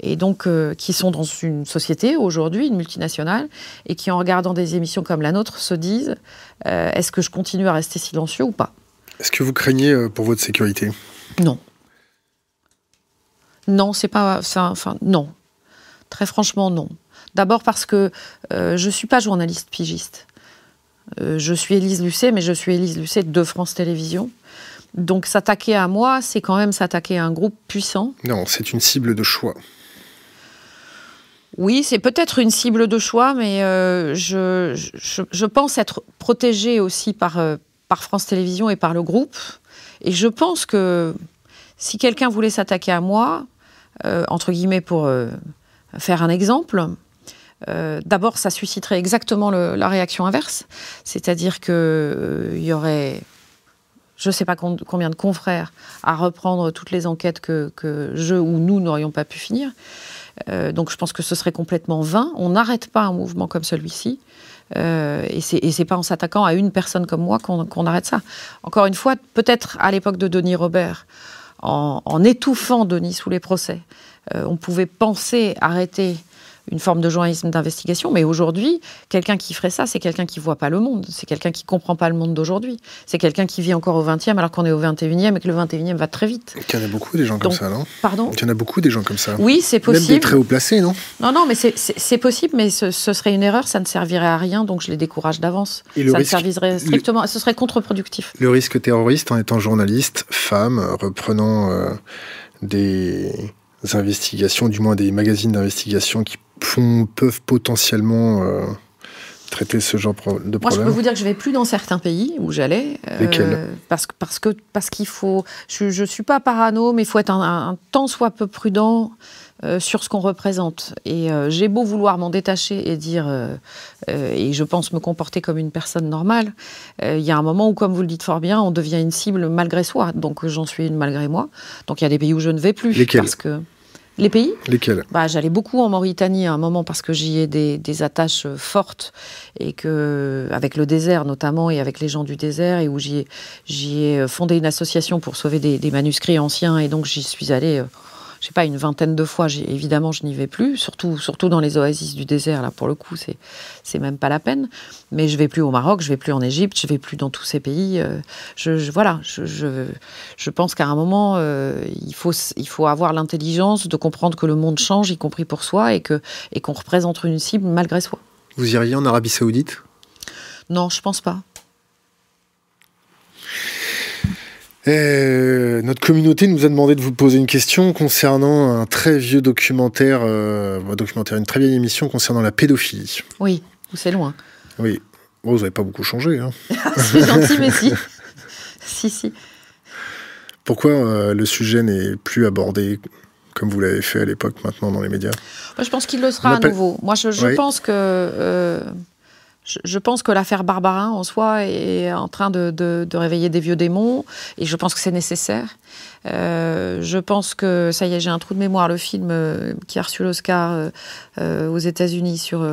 Et donc euh, qui sont dans une société aujourd'hui, une multinationale, et qui en regardant des émissions comme la nôtre se disent est-ce que je continue à rester silencieux ou pas? Est-ce que vous craignez pour votre sécurité? Non. Non, c'est pas. Enfin, non. Très franchement, non. D'abord parce que euh, je ne suis pas journaliste pigiste. Euh, je suis Élise Lucet, mais je suis Élise Lucet de France Télévisions. Donc s'attaquer à moi, c'est quand même s'attaquer à un groupe puissant. Non, c'est une cible de choix. Oui, c'est peut-être une cible de choix, mais euh, je, je- je pense être protégée aussi par, par France Télévisions et par le groupe. Et je pense que si quelqu'un voulait s'attaquer à moi, euh, entre guillemets pour euh, faire un exemple, euh, d'abord ça susciterait exactement la réaction inverse, c'est-à-dire qu'il y aurait je ne sais pas combien de confrères à reprendre toutes les enquêtes que, que je ou nous n'aurions pas pu finir. Donc je pense que ce serait complètement vain. On n'arrête pas un mouvement comme celui-ci. Euh, et c'est pas en s'attaquant à une personne comme moi qu'on arrête ça. Encore une fois, peut-être à l'époque de Denis Robert, en, étouffant Denis sous les procès, euh, on pouvait penser arrêter une forme de journalisme d'investigation, mais aujourd'hui, quelqu'un qui ferait ça, c'est quelqu'un qui voit pas le monde, c'est quelqu'un qui comprend pas le monde d'aujourd'hui, c'est quelqu'un qui vit encore au 20e alors qu'on est au 21e et que le 21e va très vite. Il y en a beaucoup des gens comme ça, non? Pardon? Il y en a beaucoup des gens comme ça. Oui, c'est Même des possible. très haut placés, non? Non, non, mais c'est- possible, mais ce, ce serait une erreur, ça ne servirait à rien, donc je les décourage d'avance. Et le Ça risque- ne servirait strictement, ce serait contre-productif. Le risque terroriste en étant journaliste, femme, reprenant euh, des investigations, du moins des magazines d'investigation qui font- peuvent potentiellement euh, traiter ce genre de Moi, je problème. peux vous dire que je vais plus dans certains pays où j'allais. euh, parce, parce que parce qu'il faut. Je ne suis pas parano, mais il faut être un, un, tant soit peu prudent euh, sur ce qu'on représente. Et euh, j'ai beau vouloir m'en détacher et dire. euh, et je pense me comporter comme une personne normale. Il y a un moment où, comme vous le dites fort bien, on devient une cible malgré soi. Donc j'en suis une malgré moi. Donc il y a des pays où je ne vais plus. Lesquels? Parce que. Les pays Lesquels? Bah, J'allais beaucoup en Mauritanie à un moment parce que j'y ai des, des attaches euh, fortes et que, avec le désert notamment et avec les gens du désert et où j'y ai, j'y ai euh, fondé une association pour sauver des, des manuscrits anciens et donc j'y suis allée, euh, je sais pas, une vingtaine de fois. Évidemment, je n'y vais plus, surtout, surtout dans les oasis du désert. Là, pour le coup, c'est, c'est même pas la peine. Mais je vais plus au Maroc, je vais plus en Égypte, je vais plus dans tous ces pays. euh, je, je- voilà, je, je, je pense qu'à un moment, euh, il, faut, il faut avoir l'intelligence de comprendre que le monde change, y compris pour soi, et, que, et qu'on représente une cible malgré soi. Vous iriez en Arabie Saoudite? Non, je pense pas. Notre communauté nous a demandé de vous poser une question concernant un très vieux documentaire, euh, documentaire, une très vieille émission concernant la pédophilie. Oui, c'est loin. Oui. vous n'avez pas beaucoup changé. Hein. [LAUGHS] c'est gentil, mais si. [LAUGHS] si, si. Pourquoi euh, le sujet n'est plus abordé comme vous l'avez fait à l'époque maintenant dans les médias? Je pense qu'il le sera à nouveau. Moi, je, pense que euh, je, pense que l'affaire Barbarin en soi est en train de, réveiller des vieux démons et je pense que c'est nécessaire. Euh, je pense que ça y est, j'ai un trou de mémoire. Le film qui a reçu l'Oscar aux États-Unis sur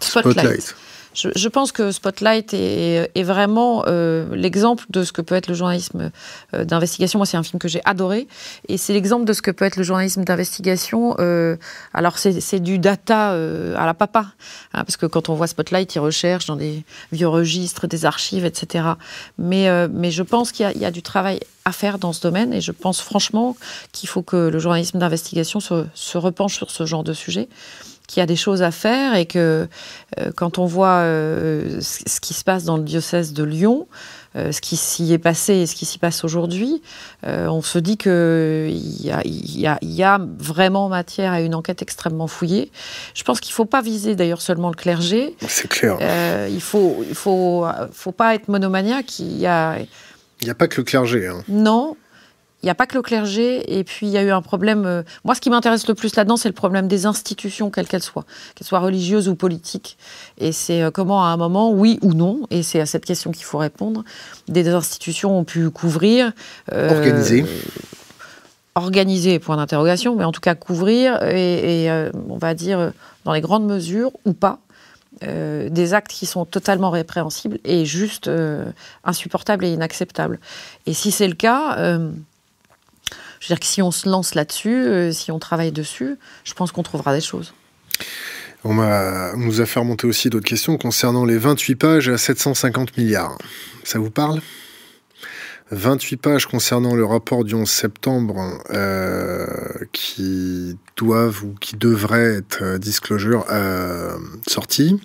Spotlight je, pense que Spotlight est, vraiment euh, l'exemple de ce que peut être le journalisme euh, d'investigation. Moi, c'est un film que j'ai adoré. Et c'est l'exemple de ce que peut être le journalisme d'investigation. Euh, alors, c'est du data à la papa. Hein, parce que quand on voit Spotlight, ils recherchent dans des vieux registres, des archives, etc. Mais, mais je pense qu'il y, a du travail à faire dans ce domaine. Et je pense franchement qu'il faut que le journalisme d'investigation se, se repenche sur ce genre de sujet qu'il y a des choses à faire et que euh, quand on voit euh, ce qui se passe dans le diocèse de Lyon, euh, ce qui s'y est passé et ce qui s'y passe aujourd'hui, on se dit qu'il y, y, y, a vraiment matière à une enquête extrêmement fouillée. Je pense qu'il ne faut pas viser d'ailleurs seulement le clergé. C'est clair. il ne faut, il faut, faut pas être monomaniaque. Il n'y a... Il a pas que le clergé. Hein. Non, il n'y a pas que le clergé, et puis il y a eu un problème. Euh, moi, ce qui m'intéresse le plus là-dedans, c'est le problème des institutions, quelles qu'elles soient, qu'elles soient religieuses ou politiques. Et c'est euh, comment, à un moment, oui ou non, et c'est à cette question qu'il faut répondre, des institutions ont pu couvrir. Euh, organiser. Organiser, point d'interrogation, mais en tout cas couvrir, et, on va dire, dans les grandes mesures ou pas, des actes qui sont totalement répréhensibles et juste insupportables et inacceptables. Et si c'est le cas, je veux dire que si on se lance là-dessus, euh, si on travaille dessus, je pense qu'on trouvera des choses. On, nous a fait remonter aussi d'autres questions concernant les 28 pages à 750 milliards. Ça vous parle? 28 pages concernant le rapport du 11 septembre euh, qui doivent ou qui devraient être euh, disclosure euh, sortis.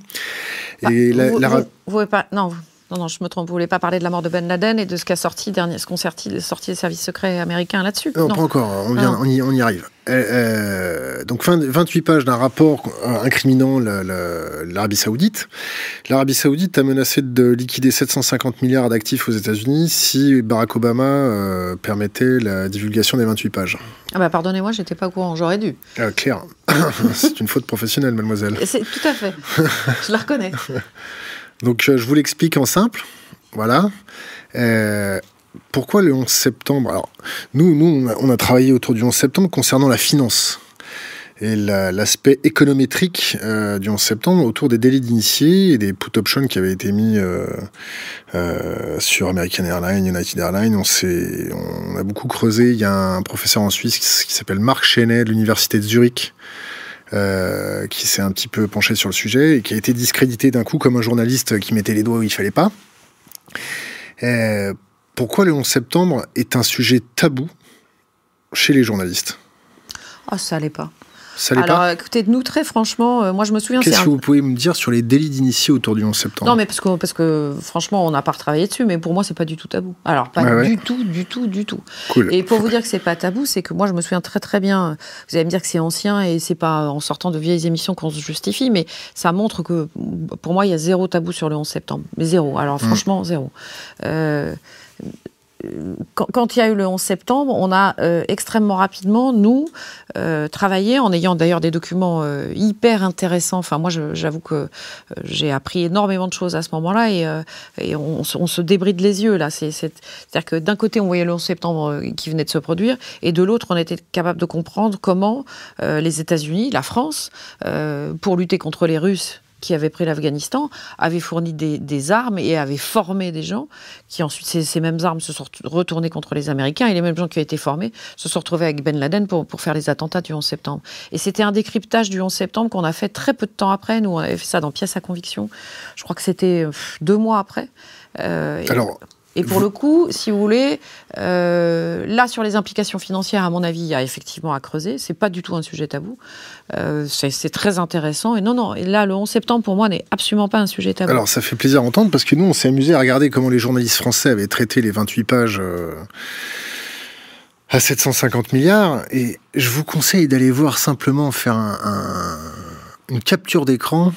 Et bah, la, vous, vous, pas, non, non, non, je me trompe. Vous voulez pas parler de la mort de Ben Laden et de ce qu'a sorti dernier, ce qu'ont sorti, sorti les services secrets américains là-dessus? Non, pas encore. On, vient, ah on, y, on, y, arrive. Euh, euh donc, 28 pages d'un rapport incriminant l'Arabie Saoudite. L'Arabie Saoudite a menacé de liquider 750 milliards d'actifs aux États-Unis si Barack Obama euh, permettait la divulgation des 28 pages. Ah bah pardonnez-moi, j'étais pas au courant. J'aurais dû. Ah, clair. [LAUGHS] C'est une faute professionnelle, mademoiselle. C'est tout à fait. je la reconnais. [LAUGHS] Donc euh, je vous l'explique en simple. Voilà. Euh, pourquoi le 11 septembre? Alors, nous, nous, on a, travaillé autour du 11 septembre concernant la finance et l'aspect économétrique euh, du 11 septembre autour des délits d'initiés et des put options qui avaient été mis sur American Airlines, United Airlines. On, on a beaucoup creusé. Il y a un professeur en Suisse qui, s'appelle Marc Chenet de l'université de Zurich euh, qui s'est un petit peu penché sur le sujet et qui a été discrédité d'un coup comme un journaliste qui mettait les doigts où il fallait pas. Euh, pourquoi le 11 septembre est un sujet tabou chez les journalistes? Ah, ça l'est pas. Alors, écoutez, nous, très franchement, euh, moi, je me souviens... Qu'est-ce que vous pouvez me dire sur les délits d'initiés autour du 11 septembre? Non, mais parce que, parce que franchement, on n'a pas retravaillé dessus, mais pour moi, c'est pas du tout tabou. Alors, pas du tout, du tout, du tout. Et pour vous dire que c'est pas tabou, c'est que moi, je me souviens très, très bien... Vous allez me dire que c'est ancien et c'est pas en sortant de vieilles émissions qu'on se justifie, mais ça montre que, pour moi, il y a zéro tabou sur le 11 septembre. Mais zéro. Alors, mmh. franchement, zéro. Euh, quand, il y a eu le 11 septembre, on a euh, extrêmement rapidement, nous, euh, travaillé, en ayant d'ailleurs des documents euh, hyper intéressants. Enfin, moi, j'avoue que j'ai appris énormément de choses à ce moment-là et, on, se débride les yeux, là. C'est-à-dire que d'un côté, on voyait le 11 septembre qui venait de se produire et de l'autre, on était capable de comprendre comment les États-Unis, la France, pour lutter contre les Russes, qui avait pris l'Afghanistan avait fourni des, armes et avait formé des gens qui ensuite, ces, mêmes armes se sont retournées contre les Américains et les mêmes gens qui ont été formés se sont retrouvés avec Ben Laden pour, pour faire les attentats du 11 septembre. Et c'était un décryptage du 11 septembre qu'on a fait très peu de temps après. Nous, on avait fait ça dans Pièce à conviction. Je crois que c'était deux mois après. Euh, Alors, Et pour le coup, si vous voulez, euh, là sur les implications financières, à mon avis, il y a effectivement à creuser. C'est pas du tout un sujet tabou. Euh, c'est très intéressant. Et non, non. Et là, le 11 septembre pour moi n'est absolument pas un sujet tabou. Alors ça fait plaisir à entendre parce que nous, on s'est amusé à regarder comment les journalistes français avaient traité les 28 pages. Euh, à 750 milliards, et je vous conseille d'aller voir simplement faire une capture d'écran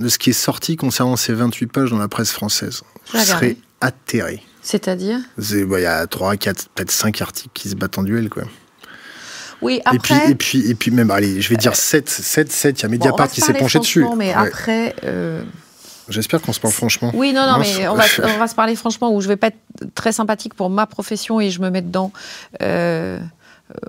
de ce qui est sorti concernant ces 28 pages dans la presse française. Vous serez atterré. C'est-à-dire bah, Il y a 3, 4, peut-être 5 articles qui se battent en duel, quoi. Oui, après... Et puis, et puis, et puis même, allez, je vais dire 7, 7, 7, il y a Mediapart qui s'est penché dessus. mais après... Euh, J'espère qu'on se parle franchement. Oui, non, non, mais on va, [LAUGHS] on va, se parler franchement, où je vais pas être très sympathique pour ma profession et je me mets dedans. Euh,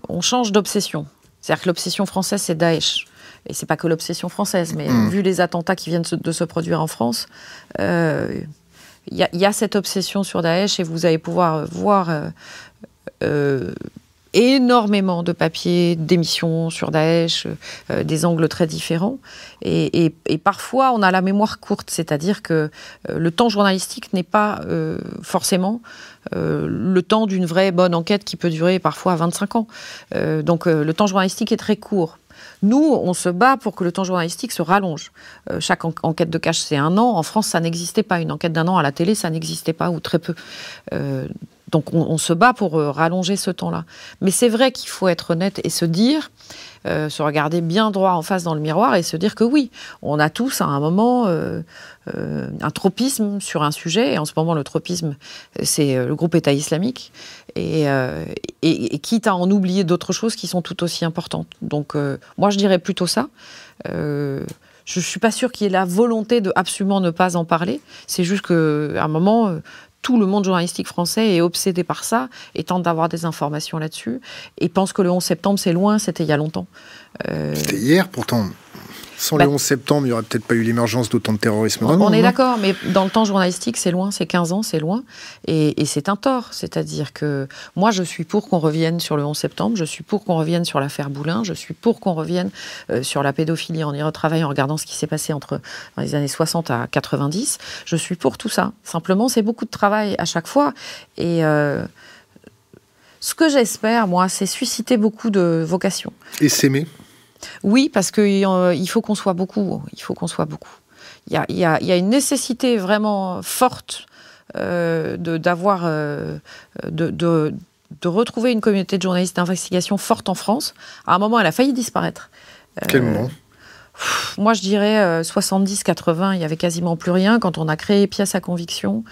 on change d'obsession. C'est-à-dire que l'obsession française, c'est Daesh et c'est pas que l'obsession française, mais mm. vu les attentats qui viennent de se produire en France, il euh, y, a cette obsession sur Daesh et vous allez pouvoir voir euh, euh, énormément de papiers, d'émissions sur Daesh, des angles très différents. Et, parfois, on a la mémoire courte, c'est-à-dire que le temps journalistique n'est pas forcément le temps d'une vraie bonne enquête qui peut durer parfois 25 ans. donc le temps journalistique est très court. Nous, on se bat pour que le temps journalistique se rallonge. Euh, chaque enquête de cache, c'est un an. En France, ça n'existait pas. Une enquête d'un an à la télé, ça n'existait pas, ou très peu. Euh, donc on, se bat pour euh, rallonger ce temps-là. Mais c'est vrai qu'il faut être honnête et se dire, se regarder bien droit en face dans le miroir et se dire que oui, on a tous à un moment euh, un tropisme sur un sujet. Et en ce moment, le tropisme, c'est euh, le groupe État islamique. Euh, et, quitte à en oublier d'autres choses qui sont tout aussi importantes. Donc, moi, je dirais plutôt ça. je ne suis pas sûre qu'il y ait la volonté de absolument ne pas en parler. C'est juste qu'à un moment, tout le monde journalistique français est obsédé par ça et tente d'avoir des informations là-dessus et pense que le 11 septembre, c'est loin, c'était il y a longtemps. C'était hier, pourtant. Sans le 11 bah, septembre, il n'y aurait peut-être pas eu l'émergence d'autant de terrorisme. on, est d'accord, mais dans le temps journalistique, c'est loin, c'est 15 ans, c'est loin. Et, c'est un tort. C'est-à-dire que moi, je suis pour qu'on revienne sur le 11 septembre, je suis pour qu'on revienne sur l'affaire Boulin, je suis pour qu'on revienne euh, sur la pédophilie en y retravaillant, en regardant ce qui s'est passé entre les années 60 à 90. Je suis pour tout ça. Simplement, c'est beaucoup de travail à chaque fois. Et. Euh, ce que j'espère, moi, c'est susciter beaucoup de vocations. Et s'aimer oui, parce qu'il euh, faut qu'on soit beaucoup. Il faut qu'on soit beaucoup. Il y a, une nécessité vraiment forte euh, euh, de, retrouver une communauté de journalistes d'investigation forte en France. À un moment, elle a failli disparaître. Quel moment? Moi, je dirais 70-80, il y avait quasiment plus rien. Quand on a créé Pièce à conviction,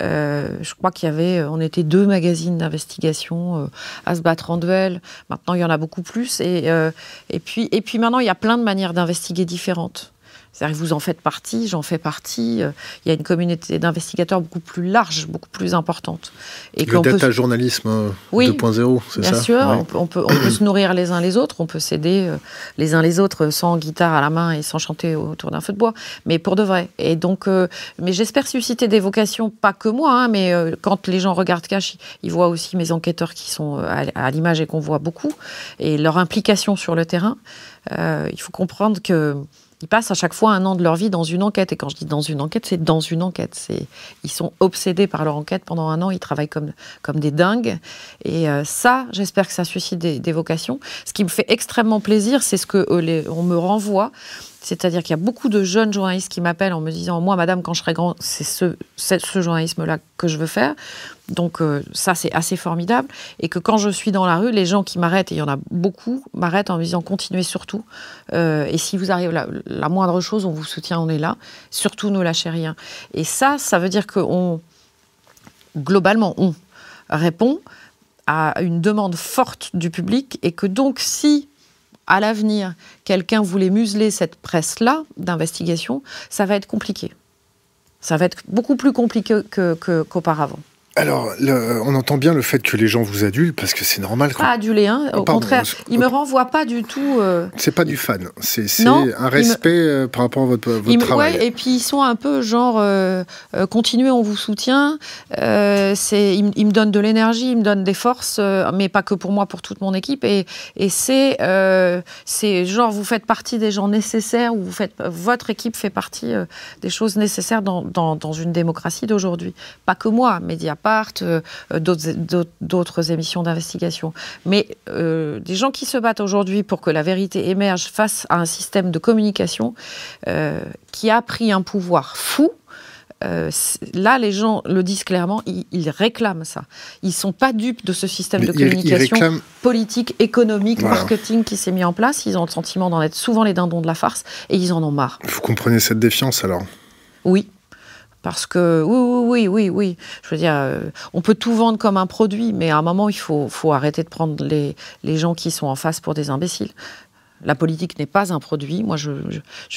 euh, je crois qu'il y avait, on était deux magazines d'investigation euh, à se battre en duel. Maintenant, il y en a beaucoup plus. Et, euh, et, puis, et puis maintenant, il y a plein de manières d'investiguer différentes. C'est-à-dire que vous en faites partie, j'en fais partie. Euh, il y a une communauté d'investigateurs beaucoup plus large, beaucoup plus importante. Et le data journalisme 2.0, c'est ça Bien sûr, on, peut, on, peut, se nourrir les uns les autres, on peut s'aider euh, les uns les autres sans guitare à la main et sans chanter autour d'un feu de bois, mais pour de vrai. Et donc, euh, mais j'espère susciter des vocations, pas que moi, hein, mais quand les gens regardent Cash, ils voient aussi mes enquêteurs qui sont à, à l'image et qu'on voit beaucoup, et leur implication sur le terrain. il faut comprendre que ils passent à chaque fois un an de leur vie dans une enquête. Et quand je dis dans une enquête, c'est dans une enquête. Ils sont obsédés par leur enquête pendant un an. Ils travaillent comme, comme des dingues. Et euh, ça, j'espère que ça suscite des, vocations. Ce qui me fait extrêmement plaisir, c'est ce que euh, me renvoie. C'est-à-dire qu'il y a beaucoup de jeunes journalistes qui m'appellent en me disant Moi, madame, quand je serai grand, c'est ce, ce journalisme-là que je veux faire. Donc, euh, ça, c'est assez formidable. Et que quand je suis dans la rue, les gens qui m'arrêtent, et il y en a beaucoup, m'arrêtent en me disant Continuez surtout. Euh, et si vous arrivez la, la, moindre chose, on vous soutient, on est là. Surtout, ne lâchez rien. Et ça, ça veut dire qu'on, globalement, on répond à une demande forte du public et que donc, si à l'avenir, quelqu'un voulait museler cette presse-là d'investigation, ça va être compliqué. Ça va être beaucoup plus compliqué qu'auparavant. Alors, on entend bien le fait que les gens vous adulent parce que c'est normal. Pas adulé, hein. Au contraire, il me renvoie pas du tout. Euh, c'est pas du fan, c'est un respect euh, par rapport à votre, votre travail. et puis ils sont un peu genre euh, continuez, on vous soutient. c'est, ils, me donnent de l'énergie, ils me donnent des forces, mais pas que pour moi, pour toute mon équipe. Et, et c'est, c'est genre vous faites partie des gens nécessaires ou vous faites, votre équipe fait partie des choses nécessaires dans, dans, dans une démocratie d'aujourd'hui. Pas que moi, mais il y a Mediapart, d'autres émissions d'investigation. Mais des gens qui se battent aujourd'hui pour que la vérité émerge face à un système de communication qui a pris un pouvoir fou, euh, là, les gens le disent clairement, ils, réclament ça. Ils ne sont pas dupes de ce système de communication politique, économique, marketing qui s'est mis en place. Ils ont le sentiment d'en être souvent les dindons de la farce et ils en ont marre. Vous comprenez cette défiance alors? Oui. Parce que oui, oui, oui, oui, Je veux dire, euh, on peut tout vendre comme un produit, mais à un moment, il faut, faut arrêter de prendre les, les gens qui sont en face pour des imbéciles. La politique n'est pas un produit. Moi, je,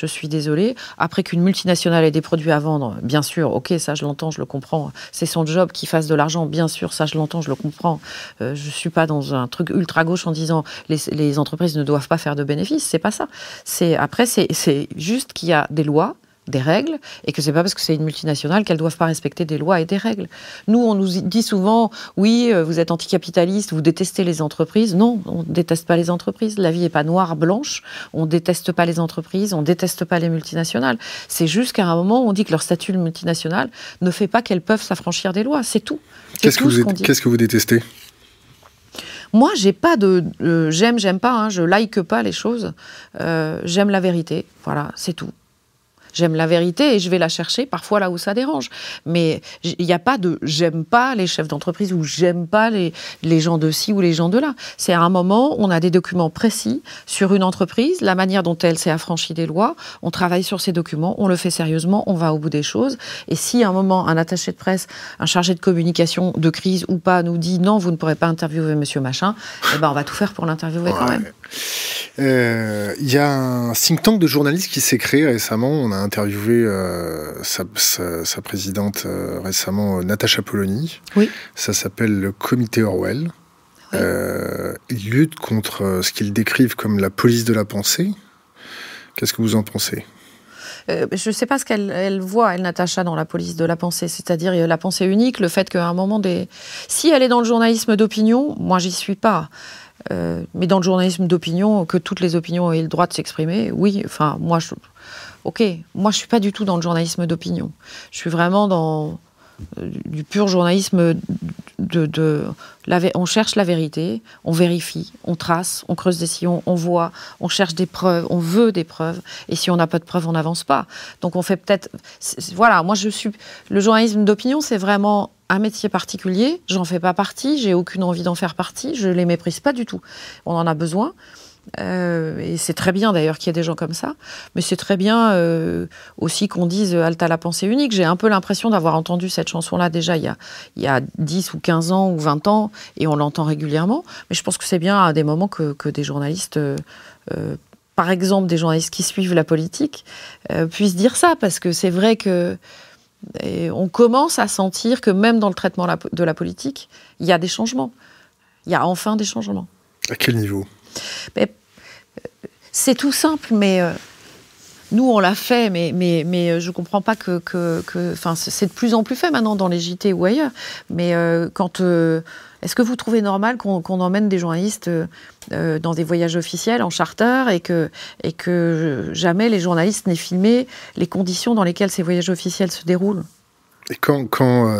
suis désolée. Après qu'une multinationale ait des produits à vendre, bien sûr, ok, ça je l'entends, je le comprends. C'est son job qu'il fasse de l'argent, bien sûr, ça je l'entends, je le comprends. Euh, je suis pas dans un truc ultra gauche en disant les, les entreprises ne doivent pas faire de bénéfices. C'est pas ça. C'est après, c'est juste qu'il y a des lois des règles et que c'est pas parce que c'est une multinationale qu'elles doivent pas respecter des lois et des règles. Nous, on nous dit souvent, oui, euh, vous êtes anticapitaliste, vous détestez les entreprises. Non, on déteste pas les entreprises. La vie est pas noire blanche. On déteste pas les entreprises, on déteste pas les multinationales. C'est juste qu'à un moment, on dit que leur statut multinational ne fait pas qu'elles peuvent s'affranchir des lois. C'est tout. Qu'est-ce que, vous qu'est-ce que vous détestez? Moi, j'ai pas de j'aime, j'aime pas. Hein, je like pas les choses. Euh, j'aime la vérité. Voilà, c'est tout. J'aime la vérité et je vais la chercher parfois là où ça dérange. Mais il n'y a pas de j'aime pas les chefs d'entreprise ou j'aime pas les, les gens de ci ou les gens de là. C'est à un moment, on a des documents précis sur une entreprise, la manière dont elle s'est affranchie des lois. On travaille sur ces documents, on le fait sérieusement, on va au bout des choses. Et si à un moment, un attaché de presse, un chargé de communication de crise ou pas nous dit non, vous ne pourrez pas interviewer monsieur machin, eh ben on va tout faire pour l'interviewer quand même. Euh, il y a un think tank de journalistes qui s'est créé récemment. On a interviewé euh, sa, présidente euh, récemment, Natacha Polony. Oui. Ça s'appelle le Comité Orwell. ils luttent contre ce qu'ils décrivent comme la police de la pensée. Qu'est-ce que vous en pensez? Je ne sais pas ce qu'elle voit, elle, Natacha, dans la police de la pensée, c'est-à-dire la pensée unique, le fait qu'à un moment des... Si elle est dans le journalisme d'opinion, moi j'y suis pas. Euh, mais dans le journalisme d'opinion, que toutes les opinions aient le droit de s'exprimer, oui. Enfin, moi, je, ok, moi, je suis pas du tout dans le journalisme d'opinion. Je suis vraiment dans euh, du pur journalisme de, on cherche la vérité, on vérifie, on trace, on creuse des sillons, on voit, on cherche des preuves, on veut des preuves, et si on n'a pas de preuves, on n'avance pas. Donc on fait peut-être, voilà, moi je suis, le journalisme d'opinion, c'est vraiment un métier particulier, j'en fais pas partie, j'ai aucune envie d'en faire partie, je les méprise pas du tout. On en a besoin. Euh, et c'est très bien d'ailleurs qu'il y ait des gens comme ça, mais c'est très bien euh, aussi qu'on dise Alta la pensée unique. J'ai un peu l'impression d'avoir entendu cette chanson-là déjà il y, a, il y a 10 ou 15 ans ou 20 ans, et on l'entend régulièrement. Mais je pense que c'est bien à des moments que, que des journalistes, euh, par exemple des journalistes qui suivent la politique, puissent dire ça, parce que c'est vrai que on commence à sentir que même dans le traitement de la politique, il y a des changements. Il y a enfin des changements. À quel niveau? C'est tout simple, mais euh, nous, on l'a fait, mais, mais, mais euh, je ne comprends pas que. que, c'est de plus en plus fait maintenant dans les JT ou ailleurs. Mais euh, quand. Est-ce que vous trouvez normal qu'on emmène des journalistes dans des voyages officiels en charter et que, et que jamais les journalistes n'aient filmé les conditions dans lesquelles ces voyages officiels se déroulent? Et quand, quand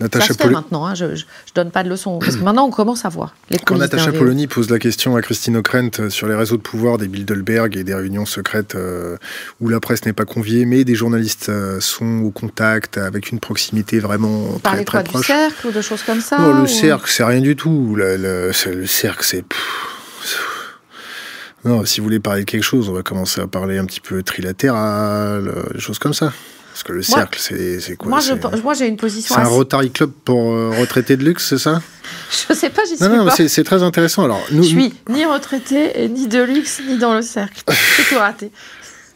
Natacha ça maintenant, hein, je ne donne pas de leçons. Parce que maintenant, on commence à voir. Les Quand Natacha Polony pose la question à Christine Ockrent euh, sur les réseaux de pouvoir des Bilderberg et des réunions secrètes euh, où la presse n'est pas conviée, mais des journalistes euh, sont au contact avec une proximité vraiment très, très proche. du cercle ou de choses comme ça Non, le cercle, c'est rien du tout. Le, le, le cercle, c'est... Non, si vous voulez parler de quelque chose, on va commencer à parler un petit peu trilatéral, des choses comme ça. Parce que le cercle, c'est quoi Moi, j'ai une position. C'est un Rotary Club pour euh, retraités de luxe, c'est ça Je sais pas, j'y suis non. Non, c'est très intéressant. Alors, nous, je suis ni retraité, ni de luxe, ni dans le cercle. C'est tout raté. [LAUGHS]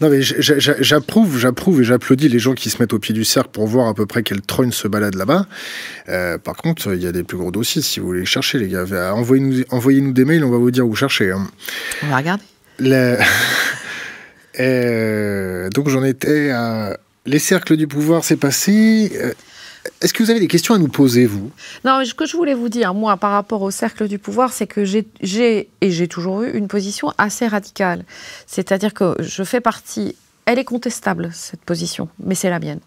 Non, mais j'approuve, j'approuve et j'applaudis les gens qui se mettent au pied du cercle pour voir à peu près quel trône se balade là-bas. Euh, par contre, il y a des plus gros dossiers si vous voulez les chercher, les gars. Envoyez-nous envoyez -nous des mails, on va vous dire où chercher. Hein. On va regarder. [LAUGHS] Euh, donc j'en étais à les cercles du pouvoir, c'est passé. Euh, est-ce que vous avez des questions à nous poser, vous? Non, ce que je voulais vous dire, moi, par rapport au cercle du pouvoir, c'est que j'ai, et j'ai toujours eu, une position assez radicale. C'est-à-dire que je fais partie, elle est contestable, cette position, mais c'est la mienne.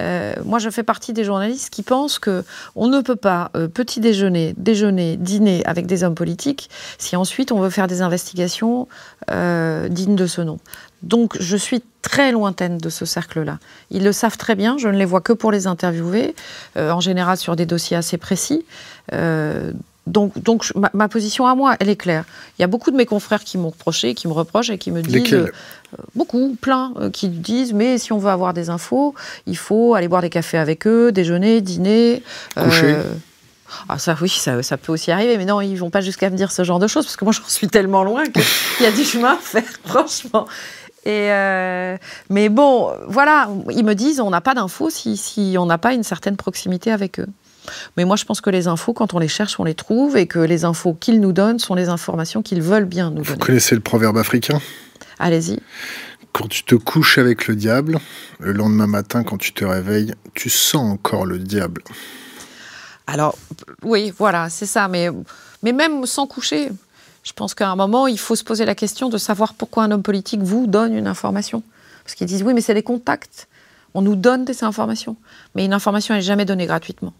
Euh, moi, je fais partie des journalistes qui pensent que on ne peut pas euh, petit déjeuner, déjeuner, dîner avec des hommes politiques si ensuite on veut faire des investigations dignes de ce nom. Donc, je suis très lointaine de ce cercle-là. Ils le savent très bien. Je ne les vois que pour les interviewer, en général sur des dossiers assez précis. Donc, donc ma, position à moi, elle est claire. Il y a beaucoup de mes confrères qui m'ont reproché, qui me reprochent et qui me disent euh, beaucoup, plein, euh, qui disent mais si on veut avoir des infos, il faut aller boire des cafés avec eux, déjeuner, dîner. Coucher. Euh, ah ça oui, ça, ça, peut aussi arriver, mais non, ils vont pas jusqu'à me dire ce genre de choses parce que moi j'en suis tellement loin qu'il [LAUGHS] y a du chemin à faire, [LAUGHS] franchement. Et mais bon, voilà, ils me disent on n'a pas d'infos si, si on n'a pas une certaine proximité avec eux. Mais moi, je pense que les infos, quand on les cherche, on les trouve, et que les infos qu'ils nous donnent sont les informations qu'ils veulent bien nous donner. Vous connaissez le proverbe africain? Allez-y. Quand tu te couches avec le diable, le lendemain matin, quand tu te réveilles, tu sens encore le diable. Alors, oui, voilà, c'est ça. Mais, mais même sans coucher, je pense qu'à un moment, il faut se poser la question de savoir pourquoi un homme politique vous donne une information. Parce qu'ils disent, oui, mais c'est des contacts. On nous donne des informations. Mais une information n'est jamais donnée gratuitement.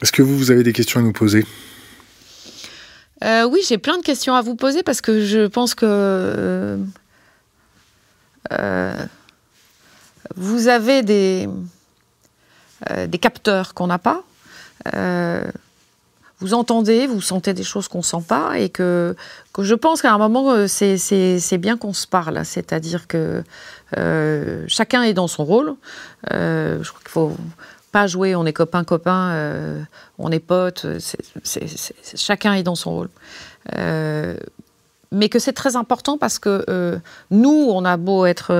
Est-ce que vous, vous avez des questions à nous poser? Euh, Oui, j'ai plein de questions à vous poser parce que je pense que euh, euh, vous avez des, des capteurs qu'on n'a pas. Vous entendez, vous sentez des choses qu'on ne sent pas et que, je pense qu'à un moment, c'est bien qu'on se parle. C'est-à-dire que chacun est dans son rôle. je crois qu'il faut pas jouer, on est copains-copains, euh, on est potes, chacun est dans son rôle. Euh, mais que c'est très important parce que euh, nous, on a beau être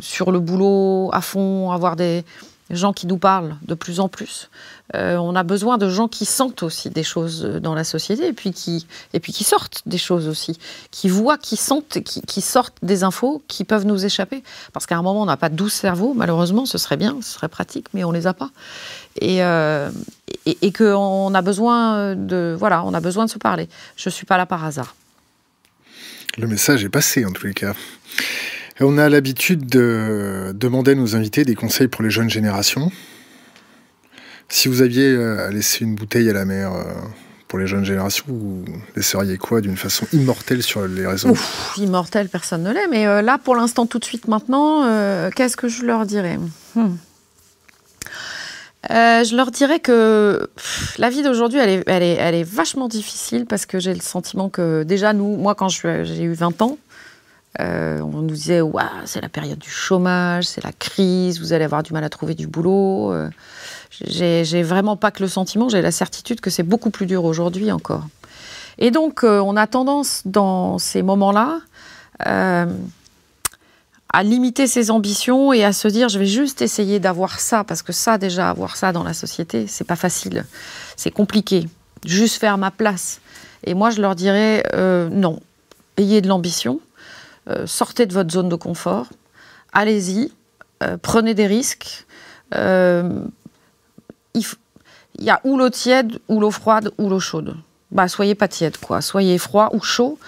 sur le boulot à fond, avoir des, gens qui nous parlent de plus en plus. Euh, on a besoin de gens qui sentent aussi des choses dans la société et puis qui, et puis qui sortent des choses aussi, qui voient, qui sentent, qui, sortent des infos qui peuvent nous échapper. Parce qu'à un moment, on n'a pas 12 cerveaux, malheureusement, ce serait bien, ce serait pratique, mais on les a pas. Et, euh, et, qu'on a besoin de, voilà, on a besoin de se parler. Je ne suis pas là par hasard. Le message est passé en tous les cas. On a l'habitude de demander à nos invités des conseils pour les jeunes générations. Si vous aviez euh, à laisser une bouteille à la mer euh, pour les jeunes générations, vous laisseriez quoi d'une façon immortelle sur les réseaux? Ouf, Immortelle, personne ne l'est. Mais euh, là, pour l'instant, tout de suite, maintenant, qu'est-ce que je leur dirais? Hmm. je leur dirais que la vie d'aujourd'hui, elle est, elle, est, elle est, vachement difficile parce que j'ai le sentiment que déjà, nous, moi, quand j'ai eu 20 ans, euh, on nous disait, c'est la période du chômage, c'est la crise, vous allez avoir du mal à trouver du boulot. Euh, j'ai vraiment pas que le sentiment, j'ai la certitude que c'est beaucoup plus dur aujourd'hui encore. Et donc, euh, on a tendance, dans ces moments-là, à limiter ses ambitions et à se dire, je vais juste essayer d'avoir ça, parce que ça, déjà, avoir ça dans la société, c'est pas facile, c'est compliqué. Juste faire ma place. Et moi, je leur dirais, non, ayez de l'ambition sortez de votre zone de confort, allez-y, euh, prenez des risques. Euh, il, y a ou l'eau tiède, ou l'eau froide, ou l'eau chaude. Bah, soyez pas tiède, quoi. Soyez froid ou chaud.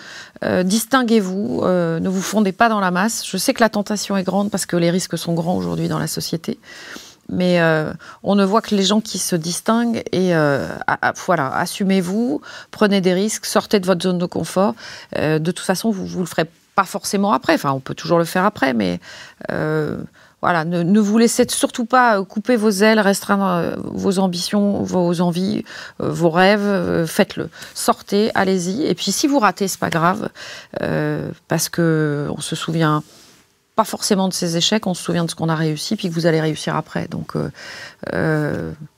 distinguez-vous. ne vous fondez pas dans la masse. Je sais que la tentation est grande parce que les risques sont grands aujourd'hui dans la société. Mais on ne voit que les gens qui se distinguent et voilà, assumez-vous, prenez des risques, sortez de votre zone de confort. de toute façon, vous, vous le ferez pas forcément après, enfin on peut toujours le faire après, mais euh, voilà, ne, vous laissez surtout pas euh, couper vos ailes, restreindre euh, vos ambitions, vos envies, vos rêves, faites-le. Sortez, allez-y. Et puis si vous ratez, c'est pas grave, parce que on se souvient pas forcément de ses échecs, on se souvient de ce qu'on a réussi, puis que vous allez réussir après. Donc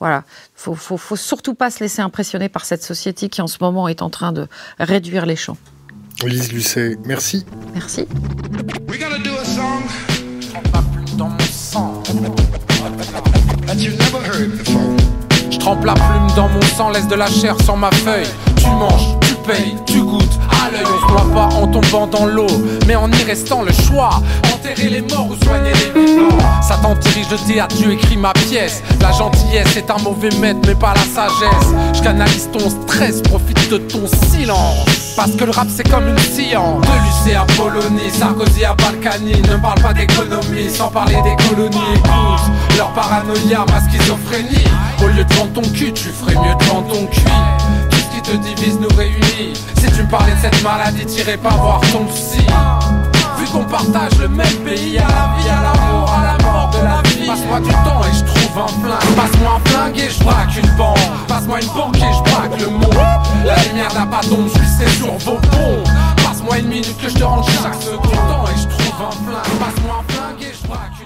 voilà, faut, faut, faut surtout pas se laisser impressionner par cette société qui en ce moment est en train de réduire les champs. Lise Lucet, merci. Merci. Je trempe la plume dans mon sang, laisse de la chair sur ma feuille. Tu manges, tu payes, tu goûtes On se pas en tombant dans l'eau, mais en y restant le choix enterrer les morts ou soigner les vivants. Satan dirige le théâtre, Dieu écrit ma pièce. La gentillesse est un mauvais maître, mais pas la sagesse. Je canalise ton stress, profite de ton silence. Parce que le rap c'est comme une science. De à Polonie, Sarkozy à Balkany. Ne parle pas d'économie sans parler des colonies. Écoute leur paranoïa, ma schizophrénie. Au lieu de vendre ton cul, tu ferais mieux de vendre ton cuit te divise nous réunit. Si tu me parlais de cette maladie t'irais pas voir ton psy. Vu qu'on partage le même pays à la vie, à l'amour, à la mort de la vie. Passe-moi du temps et je trouve un flingue Passe-moi un flingue et je braque une banque. Passe-moi une banque et je braque le monde. La lumière n'a pas d'ombre, je suis sur vos ponts. Passe-moi une minute que je te rends chaque seconde et je trouve un flingue Passe-moi un flingue et je braque une